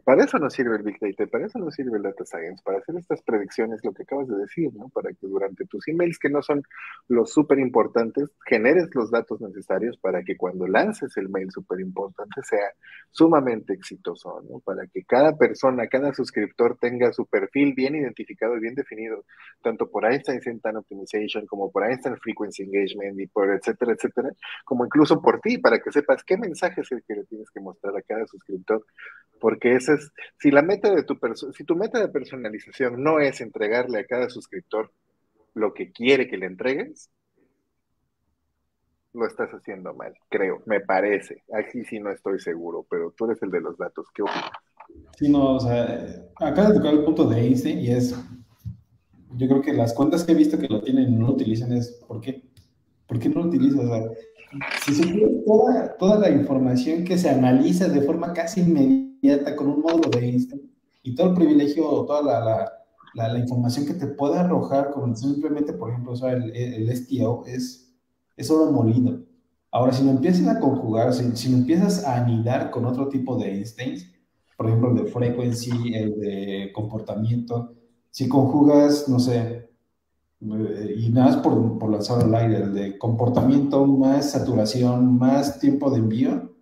Para eso nos sirve el Big Data, para eso nos sirve el Data Science, para hacer estas predicciones, lo que acabas de decir, ¿no? Para que durante tus emails, que no son los súper importantes, generes los datos necesarios para que cuando lances el mail súper importante sea sumamente exitoso, ¿no? Para que cada persona, cada suscriptor tenga su perfil bien identificado y bien definido, tanto por Einstein Centan Optimization como por Einstein Frequency Engagement y por etcétera, etcétera, como incluso por ti, para que sepas qué mensaje es el que le tienes que mostrar a cada suscriptor, porque ese si la meta de tu si tu meta de personalización no es entregarle a cada suscriptor lo que quiere que le entregues, lo estás haciendo mal, creo, me parece. Aquí sí no estoy seguro, pero tú eres el de los datos. ¿Qué opinas? Sí, no, o sea, acá de tocar el punto de Einstein y es, yo creo que las cuentas que he visto que lo tienen no lo utilizan es, ¿por qué? ¿Por qué no lo utilizas? Si se toda, toda la información que se analiza de forma casi inmediata con un módulo de Einstein y todo el privilegio, toda la, la, la, información que te puede arrojar con simplemente, por ejemplo, o sea, el, el STO es, es oro molido. Ahora, si lo empiezas a conjugar, si, si lo empiezas a anidar con otro tipo de Einsteins, por ejemplo, el de frequency, el de comportamiento, si conjugas, no sé, eh, y nada más por, por lanzar al aire, el de comportamiento más saturación, más tiempo de envío,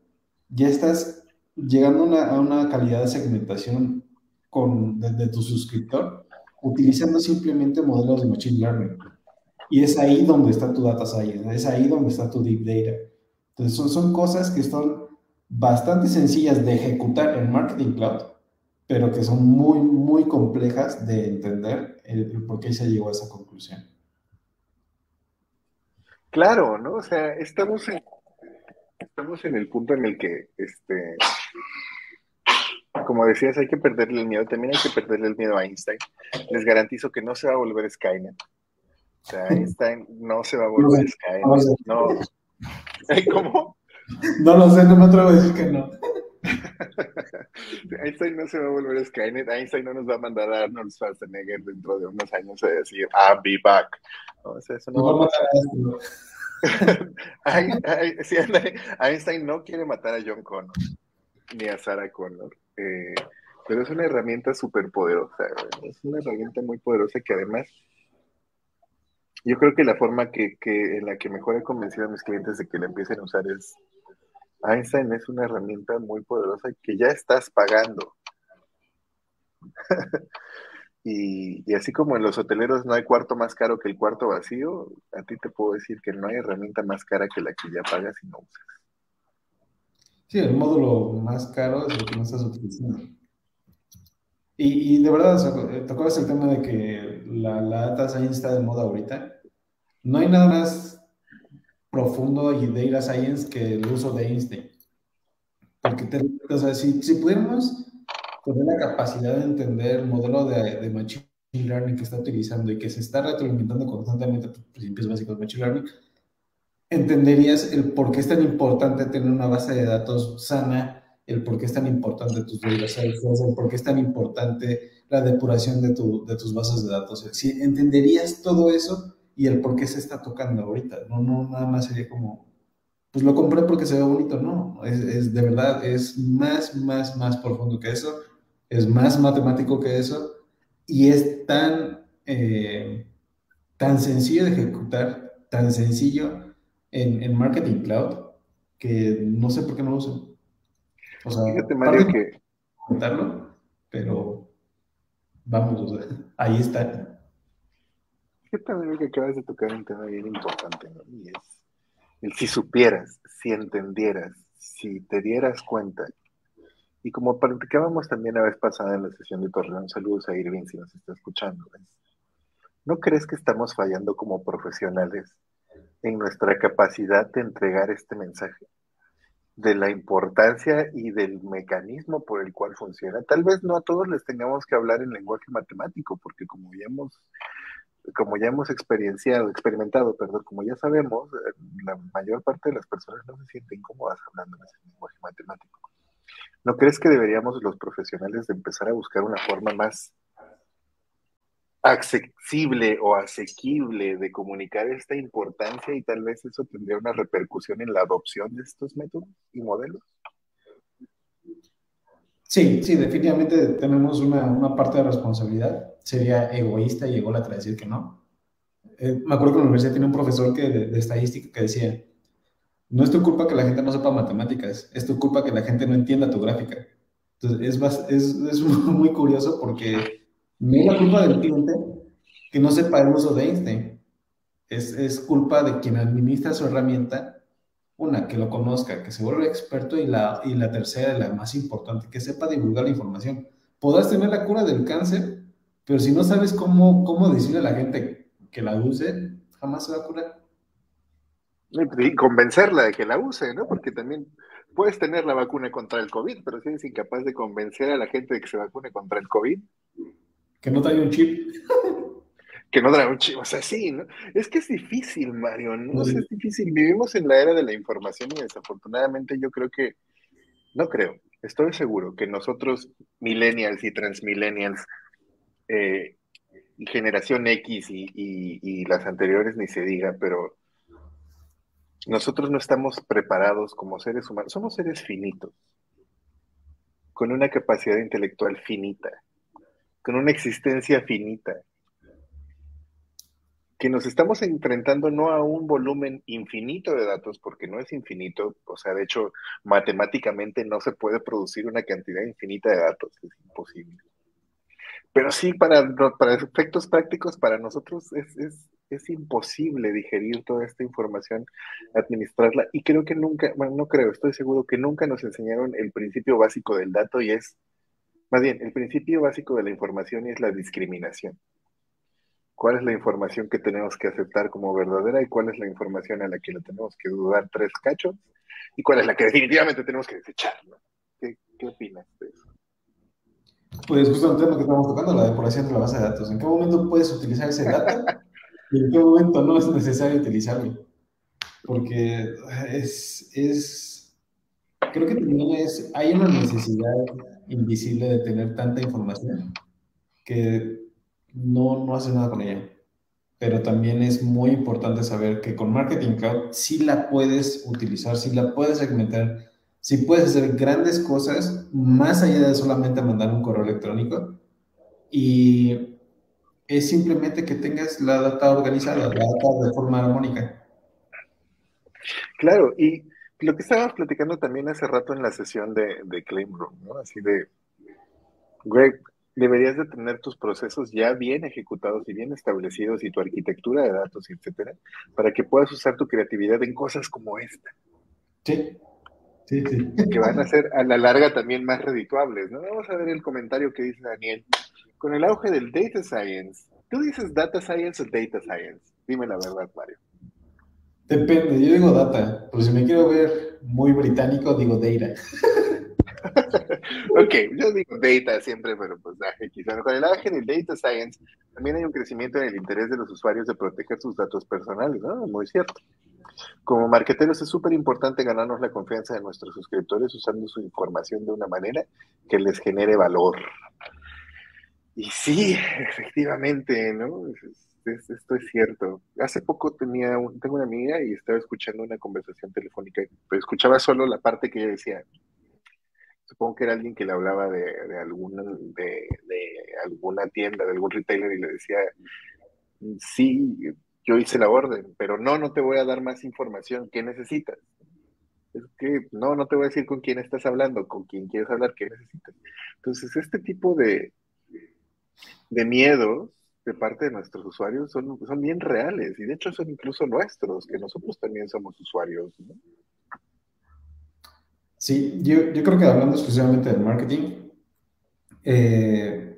ya estás llegando a una calidad de segmentación con, de, tu suscriptor utilizando simplemente modelos de Machine Learning. Y es ahí donde está tu data science, es ahí donde está tu deep data. Entonces son, son cosas que son bastante sencillas de ejecutar en Marketing Cloud, pero que son muy, muy complejas de entender el, por qué se llegó a esa conclusión. Claro, ¿no? O sea, estamos en, estamos en el punto en el que, este, como decías, hay que perderle el miedo, también hay que perderle el miedo a Einstein. Les garantizo que no se va a volver Skynet. O sea, Einstein no se va a volver Skynet. No. ¿Cómo? No lo sé, no me atrevo a decir que no. Einstein no se va a volver Skynet, Einstein no nos va a mandar a Arnold Schwarzenegger dentro de unos años a decir, I'll be back. O sea, eso no, va a pasar. Einstein no quiere matar a John Connor, ni a Sarah Connor. Eh, pero es una herramienta súper poderosa, es una herramienta muy poderosa que además yo creo que la forma que, en la que mejor he convencido a mis clientes de que la empiecen a usar es Einstein es una herramienta muy poderosa que ya estás pagando. y, así como en los hoteleros no hay cuarto más caro que el cuarto vacío, a ti te puedo decir que no hay herramienta más cara que la que ya pagas y no usas. Sí, el módulo más caro es el que no estás utilizando. Y, de verdad, eh, ¿te acuerdas el tema de que la, la data science está de moda ahorita? No hay nada más profundo y data science que el uso de Einstein. Porque o sea, si, si, pudiéramos tener la capacidad de entender el modelo de, de, Machine Learning que está utilizando y que se está retroalimentando constantemente principios básicos de Machine Learning, entenderías el por qué es tan importante tener una base de datos sana, el por qué es tan importante tus data el por qué es tan importante la depuración de, tu, de tus bases de datos. Si entenderías todo eso, y el por qué se está tocando ahorita. No, no, nada más sería como, pues lo compré porque se ve bonito, no. Es, es, de verdad, es más, más, más profundo que eso, es más matemático que eso y es tan, eh, tan sencillo de ejecutar, tan sencillo en, en, Marketing Cloud que no sé por qué no lo uso. O sea, Fíjate, Mario, que... Comentarlo, pero vamos, ahí está que también que acabas de tocar un tema bien importante, ¿no? Y es el si supieras, si entendieras, si te dieras cuenta. Y como platicábamos también la vez pasada en la sesión de Torreón, saludos a Irving si nos está escuchando. ¿No crees que estamos fallando como profesionales en nuestra capacidad de entregar este mensaje? de la importancia y del mecanismo por el cual funciona. Tal vez no a todos les tengamos que hablar en lenguaje matemático, porque como ya hemos como ya hemos experienciado, experimentado, perdón, como ya sabemos, eh, la mayor parte de las personas no se sienten cómodas hablando en ese lenguaje matemático. ¿No crees que deberíamos los profesionales de empezar a buscar una forma más accesible o asequible de comunicar esta importancia y tal vez eso tendría una repercusión en la adopción de estos métodos y modelos? Sí, sí, definitivamente tenemos una, una parte de responsabilidad. Sería egoísta y ególatra decir que no. Eh, me acuerdo que en la universidad tiene un profesor que, de, estadística que decía, no es tu culpa que la gente no sepa matemáticas, es tu culpa que la gente no entienda tu gráfica. Entonces, es, es, es muy curioso porque no es la culpa del cliente que no sepa el uso de Einstein. Es, es culpa de quien administra su herramienta una, que lo conozca, que se vuelva experto y la, y la tercera, la más importante, que sepa divulgar la información. Podrás tener la cura del cáncer, pero si no sabes cómo, cómo decirle a la gente que la use, jamás se va a curar. Y convencerla de que la use, ¿no? Porque también puedes tener la vacuna contra el COVID, pero si eres incapaz de convencer a la gente de que se vacune contra el COVID. Que no traiga un chip. que no trae un chivo, o sea, sí, ¿no? Es que es difícil, Mario, ¿no? es difícil. Vivimos en la era de la información y desafortunadamente yo creo que, no creo, estoy seguro que nosotros, millennials y transmillennials, eh, generación X y, y las anteriores ni se diga, pero nosotros no estamos preparados como seres humanos, somos seres finitos, con una capacidad intelectual finita, con una existencia finita que nos estamos enfrentando no a un volumen infinito de datos, porque no es infinito, o sea, de hecho, matemáticamente no se puede producir una cantidad infinita de datos, es imposible. Pero sí, para, para efectos prácticos, para nosotros es, es, es imposible digerir toda esta información, administrarla, y creo que nunca, bueno, no creo, estoy seguro que nunca nos enseñaron el principio básico del dato y es, más bien, el principio básico de la información es la discriminación cuál es la información que tenemos que aceptar como verdadera y cuál es la información a la que le tenemos que dudar tres cachos y cuál es la que definitivamente tenemos que desechar. ¿Qué, opinas de eso? Pues justo el tema que estamos tocando, la depuración de la base de datos. ¿En qué momento puedes utilizar ese dato y en qué momento no es necesario utilizarlo? Porque es, es creo que también es, hay una necesidad invisible de tener tanta información que no, no hace nada con ella. Pero también es muy importante saber que con Marketing Cloud sí la puedes utilizar, sí la puedes segmentar, sí puedes hacer grandes cosas más allá de solamente mandar un correo electrónico. Y es simplemente que tengas la data organizada, la data de forma armónica. Claro, y lo que estábamos platicando también hace rato en la sesión de, de Claim Room, ¿no? Así de, Greg, deberías de tener tus procesos ya bien ejecutados y bien establecidos y tu arquitectura de datos, etcétera, para que puedas usar tu creatividad en cosas como esta. Sí. Sí, sí. Que van a ser a la larga también más redituables, ¿no? Vamos a ver el comentario que dice Daniel. Con el auge del data science, ¿tú dices data science o data science? Dime la verdad, Mario. Depende, yo digo data, pero si me quiero ver muy británico, digo data. ok, yo digo data siempre, pero pues quizá con el auge del data science también hay un crecimiento en el interés de los usuarios de proteger sus datos personales, ¿no? Muy cierto. Como marqueteros es súper importante ganarnos la confianza de nuestros suscriptores usando su información de una manera que les genere valor. Y sí, efectivamente, ¿no? esto es cierto. Hace poco tenía tengo una amiga y estaba escuchando una conversación telefónica, pero escuchaba solo la parte que ella decía, supongo que era alguien que le hablaba de, de, alguna, de, alguna tienda, de algún retailer y le decía, sí, yo hice la orden, pero no, no te voy a dar más información, ¿qué necesitas? Es que no, no te voy a decir con quién estás hablando, con quién quieres hablar, qué necesitas. Entonces, este tipo de, de miedos de parte de nuestros usuarios son, son bien reales y de hecho son incluso nuestros, que nosotros también somos usuarios. Sí, yo, yo creo que hablando exclusivamente del marketing, eh,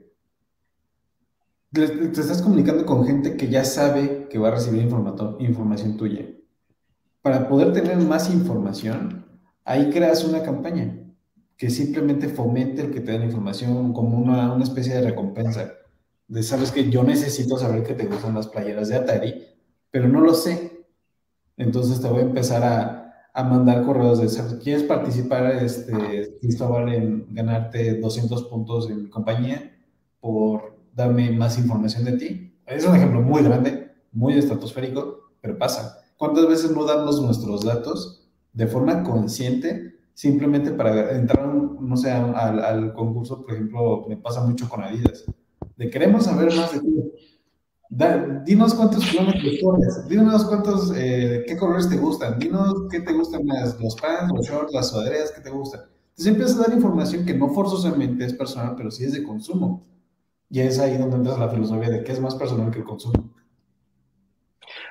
te, estás comunicando con gente que ya sabe que va a recibir información tuya. Para poder tener más información, ahí creas una campaña que simplemente fomente el que te den información como una, una especie de recompensa. De sabes que yo necesito saber que te gustan las playeras de Atari, pero no lo sé. Entonces te voy a empezar a, a mandar correos de, ¿quieres participar, este, Cristóbal, en ganarte 200 puntos en compañía por darme más información de ti? Es un ejemplo muy grande, muy estratosférico, pero pasa. ¿Cuántas veces no damos nuestros datos de forma consciente simplemente para entrar, no sé, al, concurso, por ejemplo, me pasa mucho con Adidas, de queremos saber más de ti. dinos cuántos kilómetros corres, dinos cuántos, eh, qué colores te gustan, dinos qué te gustan más, los pants, los shorts, las sudaderas, qué te gustan. Entonces empiezas a dar información que no forzosamente es personal, pero sí es de consumo. Y es ahí donde entras la filosofía de qué es más personal que el consumo.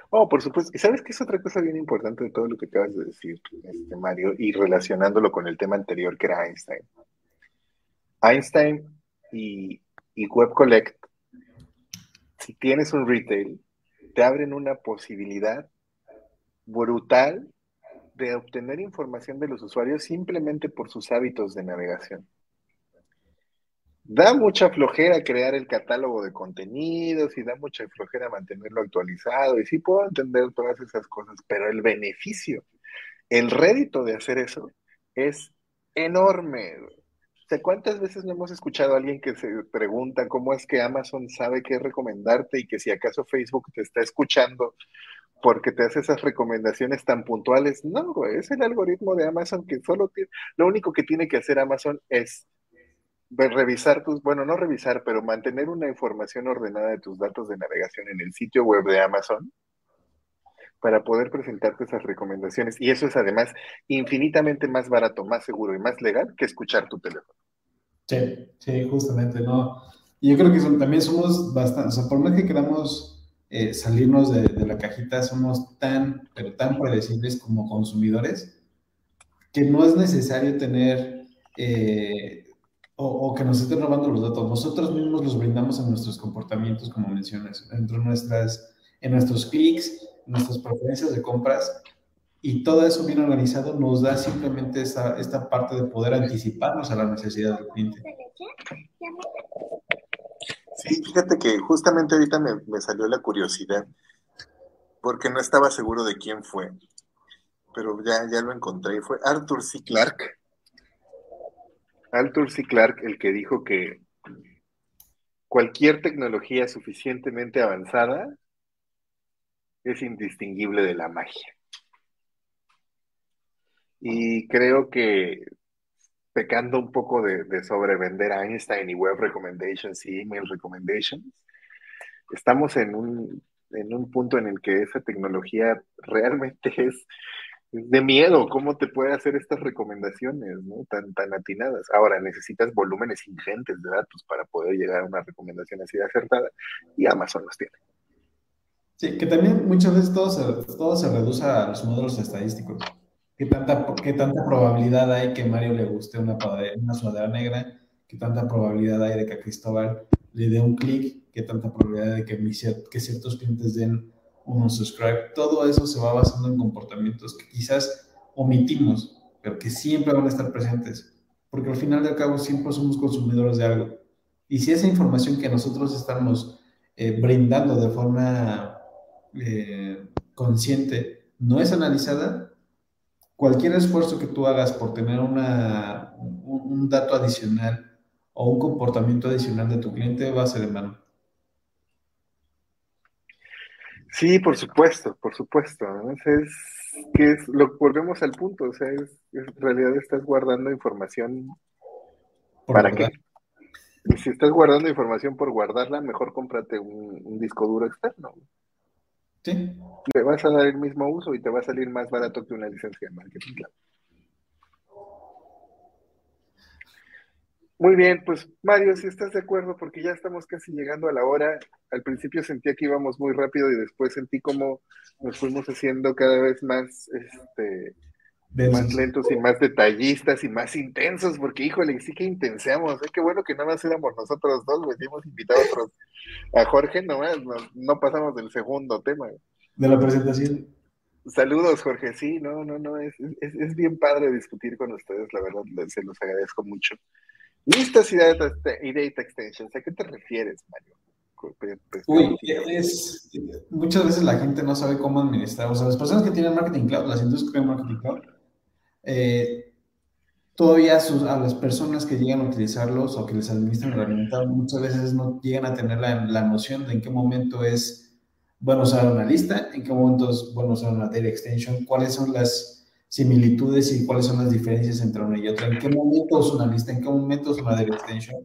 Oh, por supuesto. Y sabes que es otra cosa bien importante de todo lo que acabas de decir, este, Mario, y relacionándolo con el tema anterior que era Einstein. Einstein y, y Web Collect, si tienes un retail, te abren una posibilidad brutal de obtener información de los usuarios simplemente por sus hábitos de navegación. Da mucha flojera crear el catálogo de contenidos y da mucha flojera mantenerlo actualizado y sí puedo entender todas esas cosas, pero el beneficio, el rédito de hacer eso es enorme. ¿cuántas veces no hemos escuchado a alguien que se pregunta cómo es que Amazon sabe qué recomendarte y que si acaso Facebook te está escuchando porque te hace esas recomendaciones tan puntuales? No, es el algoritmo de Amazon que solo tiene, lo único que tiene que hacer Amazon es revisar tus, bueno, no revisar, pero mantener una información ordenada de tus datos de navegación en el sitio web de Amazon para poder presentarte esas recomendaciones. Y eso es además infinitamente más barato, más seguro y más legal que escuchar tu teléfono. Sí, sí, justamente, ¿no? Y yo creo que también somos bastante, o sea, por más que queramos eh, salirnos de, la cajita, somos tan, pero tan predecibles como consumidores que no es necesario tener eh, o, que nos estén robando los datos. Nosotros mismos los brindamos en nuestros comportamientos, como mencionas, entre nuestras, en nuestros clics, nuestras preferencias de compras, y todo eso bien organizado nos da simplemente esta, esta parte de poder anticiparnos a la necesidad del cliente. Sí, fíjate que justamente ahorita me, me salió la curiosidad, porque no estaba seguro de quién fue, pero ya, ya lo encontré, fue Arthur C. Clarke Arthur C. Clarke el que dijo que cualquier tecnología suficientemente avanzada es indistinguible de la magia. Y creo que pecando un poco de, sobrevender a Einstein y Web Recommendations y Email Recommendations, estamos en un, en un punto en el que esa tecnología realmente es de miedo cómo te puede hacer estas recomendaciones, ¿no? Tan, tan atinadas. Ahora, necesitas volúmenes ingentes de datos para poder llegar a una recomendación así de acertada y Amazon los tiene. Sí, que también muchas veces todo se, todo se reduce a los modelos estadísticos. ¿Qué tanta, ¿Qué tanta probabilidad hay que Mario le guste una, una sudadera negra? ¿Qué tanta probabilidad hay de que a Cristóbal le dé un clic? ¿Qué tanta probabilidad de que, que ciertos clientes den un subscribe, todo eso se va basando en comportamientos que quizás omitimos, pero que siempre van a estar presentes, porque al final de cabo siempre somos consumidores de algo. Y si esa información que nosotros estamos eh, brindando de forma eh, consciente no es analizada, cualquier esfuerzo que tú hagas por tener una, un dato adicional o un comportamiento adicional de tu cliente va a ser en mano. Sí, por supuesto, por supuesto. Es que es lo volvemos al punto, o sea, es, en realidad estás guardando información para qué. Y si estás guardando información por guardarla, mejor cómprate un, disco duro externo. Sí. Le vas a dar el mismo uso y te va a salir más barato que una licencia de marketing. Claro. Muy bien, pues Mario, si estás de acuerdo, porque ya estamos casi llegando a la hora. Al principio sentía que íbamos muy rápido y después sentí como nos fuimos haciendo cada vez más, este, más lentos y más detallistas y más intensos, porque híjole, sí que intenseamos. ¿eh? Qué bueno que nada más éramos nosotros dos, hemos invitado a otros. A Jorge nomás, no, no pasamos del segundo tema. De la presentación. Saludos, Jorge. Sí, no, no, no, es, es, es bien padre discutir con ustedes, la verdad, se los agradezco mucho. Listas y data, extensions, ¿a qué te refieres, Mario? Uy, es, muchas veces la gente no sabe cómo administrar. O sea, las personas que tienen marketing cloud, las industrias que tienen marketing cloud, eh, todavía a las personas que llegan a utilizarlos o que les administran la herramienta, muchas veces no llegan a tener la, la, noción de en qué momento es bueno usar una lista, en qué momento es bueno usar una data extension, cuáles son las similitudes y cuáles son las diferencias entre una y otra. ¿En qué momento es una lista? ¿En qué momento es una data extension?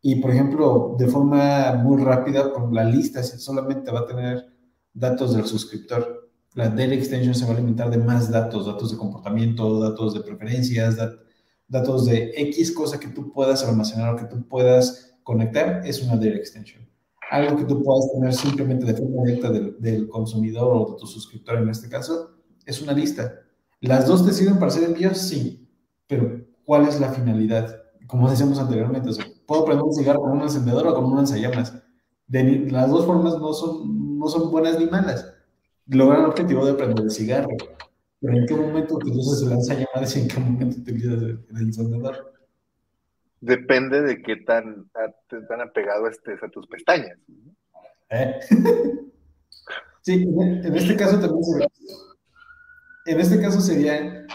Y, por ejemplo, de forma muy rápida, por la lista solamente va a tener datos del suscriptor. La data extension se va a alimentar de más datos, datos de comportamiento, datos de preferencias, datos de X cosa que tú puedas almacenar o que tú puedas conectar, es una data extension. Algo que tú puedas tener simplemente de forma directa del, del consumidor o de tu suscriptor en este caso, es una lista ¿Las dos te sirven para hacer envíos? Sí, pero ¿cuál es la finalidad? Como decíamos anteriormente, puedo prender un cigarro con un encendedor o con un lanzallamas. De, las dos formas no son, no son buenas ni malas. Lograr el objetivo de prender el cigarro. Pero ¿en qué momento utilizas el lanzallamas y en qué momento utilizas el, encendedor? Depende de qué tan, tan apegado estés a tus pestañas. ¿Eh? sí, en, este caso también se en este caso sería,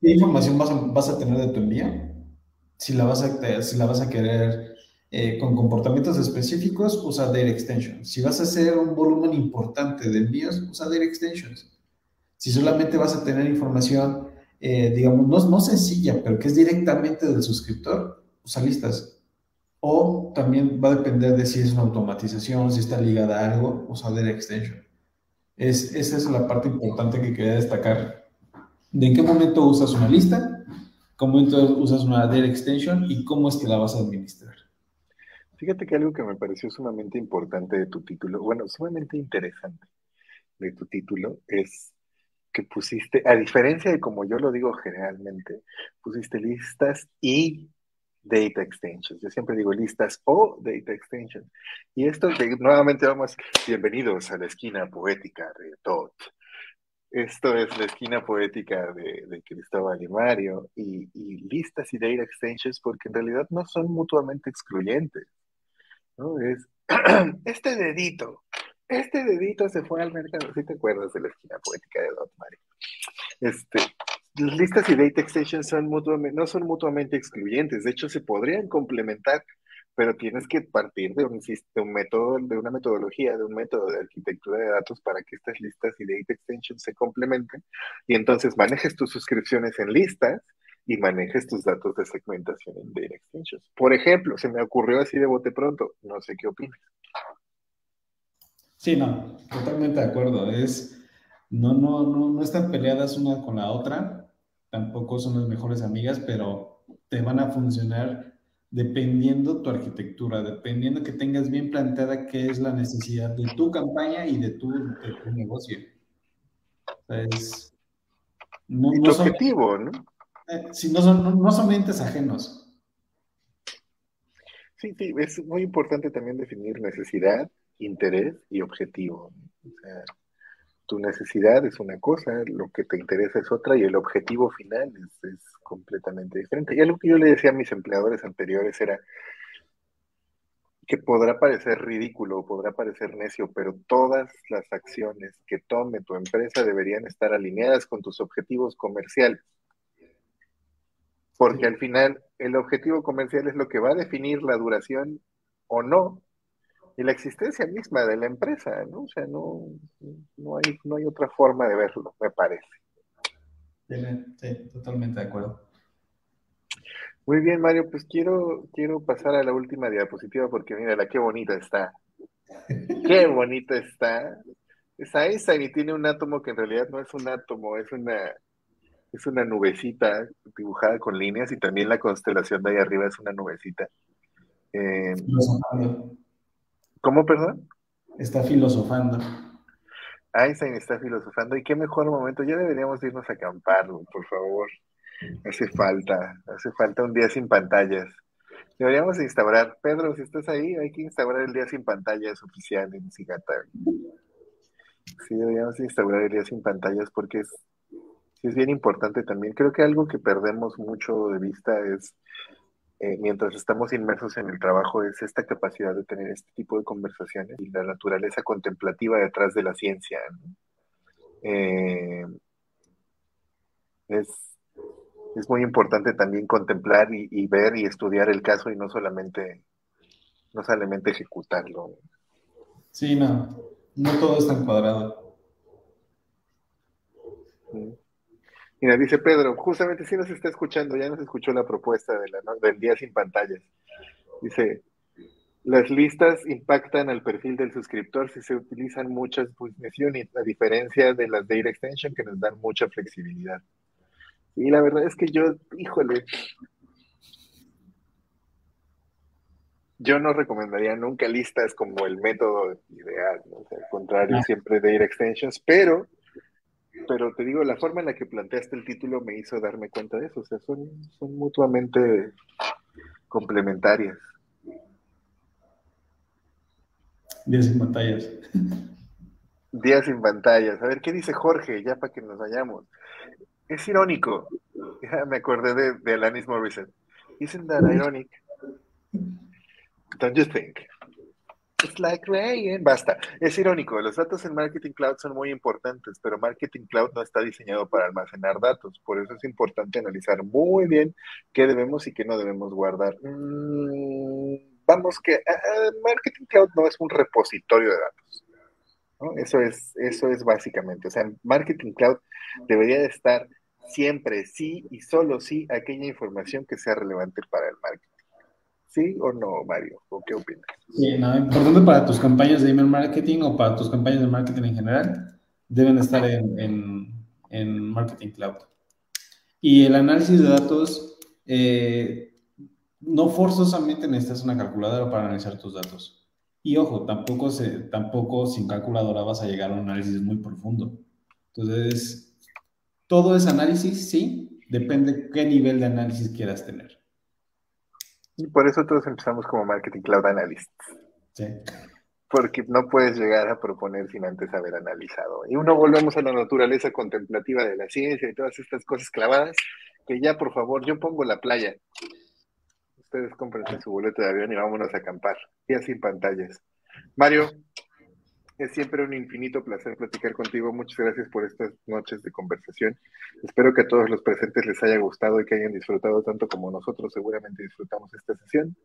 ¿qué información vas a, tener de tu envío? Si la vas a, si la vas a querer eh, con comportamientos específicos, usa Data Extensions. Si vas a hacer un volumen importante de envíos, usa Data Extensions. Si solamente vas a tener información, eh, digamos, no, no sencilla, pero que es directamente del suscriptor, usa listas. O también va a depender de si es una automatización, si está ligada a algo, usa Data Extension. Es, esa es la parte importante que quería destacar. ¿De en qué momento usas una lista? ¿Cómo momento usas una data extension? ¿Y cómo es que la vas a administrar? Fíjate que algo que me pareció sumamente importante de tu título, bueno, sumamente interesante de tu título, es que pusiste, a diferencia de como yo lo digo generalmente, pusiste listas y data extensions. Yo siempre digo listas o data extensions. Y esto, nuevamente vamos, bienvenidos a la esquina poética de Todd. Esto es la esquina poética de, Cristóbal y Mario y, listas y data extensions porque en realidad no son mutuamente excluyentes. ¿no? Es este dedito, este dedito se fue al mercado. Si te acuerdas de la esquina poética de Todd, Mario? Este, las listas y data extensions son no son mutuamente excluyentes, de hecho se podrían complementar, pero tienes que partir de un, de un método, de una metodología, de un método de arquitectura de datos para que estas listas y data extensions se complementen y entonces manejes tus suscripciones en listas y manejes tus datos de segmentación en data extensions. Por ejemplo, se me ocurrió así de bote pronto, no sé qué opinas. Sí, no, totalmente de acuerdo. Es, no, no, no, no están peleadas una con la otra tampoco son las mejores amigas, pero te van a funcionar dependiendo tu arquitectura, dependiendo que tengas bien planteada qué es la necesidad de tu campaña y de tu, negocio. Es, no, y tu objetivo, ¿no? Eh, no son, no, son entes ajenos. Sí, sí, es muy importante también definir necesidad, interés y objetivo. O sea, tu necesidad es una cosa, lo que te interesa es otra y el objetivo final es, completamente diferente. Y algo que yo le decía a mis empleadores anteriores era que podrá parecer ridículo, podrá parecer necio, pero todas las acciones que tome tu empresa deberían estar alineadas con tus objetivos comerciales. Porque al final el objetivo comercial es lo que va a definir la duración o no y la existencia misma de la empresa, ¿no? O sea, no, no, hay, no hay otra forma de verlo, me parece. Sí, totalmente de acuerdo. Muy bien, Mario, pues quiero, quiero pasar a la última diapositiva porque mira, qué bonita está. Qué bonita está. Es Einstein y tiene un átomo que en realidad no es un átomo, es una, es una nubecita dibujada con líneas y también la constelación de ahí arriba es una nubecita. Eh, ¿Cómo, perdón? Está filosofando. Einstein está filosofando. ¿Y qué mejor momento? Ya deberíamos irnos a acampar, por favor. Hace falta, hace falta un día sin pantallas. Deberíamos instaurar, Pedro, si estás ahí, hay que instaurar el día sin pantallas oficial en Cigata. Sí, deberíamos instaurar el día sin pantallas porque es, es bien importante también. Creo que algo que perdemos mucho de vista es eh, mientras estamos inmersos en el trabajo es esta capacidad de tener este tipo de conversaciones y la naturaleza contemplativa detrás de la ciencia. Eh, es, muy importante también contemplar y, ver y estudiar el caso y no solamente, no solamente ejecutarlo. Sí, no, no todo es tan cuadrado. Mira, dice Pedro, justamente si nos está escuchando, ya nos escuchó la propuesta de la, del día sin pantallas. Dice, las listas impactan al perfil del suscriptor si se utilizan muchas funciones, a diferencia de las Data Extension que nos dan mucha flexibilidad. Y la verdad es que yo, híjole, yo no recomendaría nunca listas como el método ideal, al contrario, siempre Data Extensions, pero pero te digo, la forma en la que planteaste el título me hizo darme cuenta de eso, o sea, son, son mutuamente complementarias. Días sin pantallas. Días sin pantallas. A ver, ¿qué dice Jorge? Ya para que nos vayamos. Es irónico. Ya me acordé de, de Alanis Morissette. Isn't that ironic? Don't you think? It's like rain. Basta. Es irónico. Los datos en Marketing Cloud son muy importantes, pero Marketing Cloud no está diseñado para almacenar datos. Por eso es importante analizar muy bien qué debemos y qué no debemos guardar. Mm, vamos que uh, Marketing Cloud no es un repositorio de datos. Eso, es, eso es básicamente. O sea, Marketing Cloud debería de estar siempre sí y solo sí aquella información que sea relevante para el marketing. ¿Sí o no, Mario? ¿O qué opinas? Sí, no, importante para tus campañas de email marketing o para tus campañas de marketing en general, deben estar en, en, Marketing Cloud. Y el análisis de datos, eh, no forzosamente necesitas una calculadora para analizar tus datos. Y ojo, tampoco, se, tampoco sin calculadora vas a llegar a un análisis muy profundo. Entonces, todo es análisis, sí, depende qué nivel de análisis quieras tener. Y por eso todos empezamos como Marketing Cloud Analysts. Sí. Porque no puedes llegar a proponer sin antes haber analizado. Y uno volvemos a la naturaleza contemplativa de la ciencia y todas estas cosas clavadas, que ya por favor, yo pongo la playa. Ustedes compren su boleto de avión y vámonos a acampar. Y así sin pantallas. Mario, es siempre un infinito placer platicar contigo. Muchas gracias por estas noches de conversación. Espero que a todos los presentes les haya gustado y que hayan disfrutado tanto como nosotros seguramente disfrutamos esta sesión.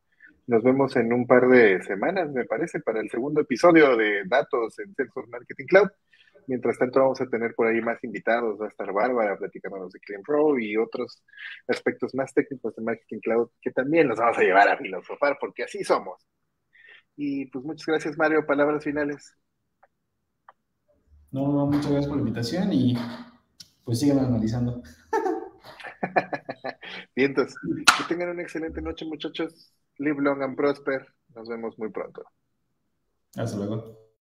Nos vemos en un par de semanas, me parece, para el segundo episodio de Datos en Salesforce Marketing Cloud. Mientras tanto, vamos a tener por ahí más invitados. Va a estar Bárbara platicándonos de Clean Pro y otros aspectos más técnicos de Marketing Cloud que también nos vamos a llevar a filosofar porque así somos. Y pues muchas gracias, Mario. Palabras finales. No, no, muchas gracias por la invitación y pues sigan analizando. Vientos. Que tengan una excelente noche, muchachos. Live long and prosper. Nos vemos muy pronto. Hasta luego.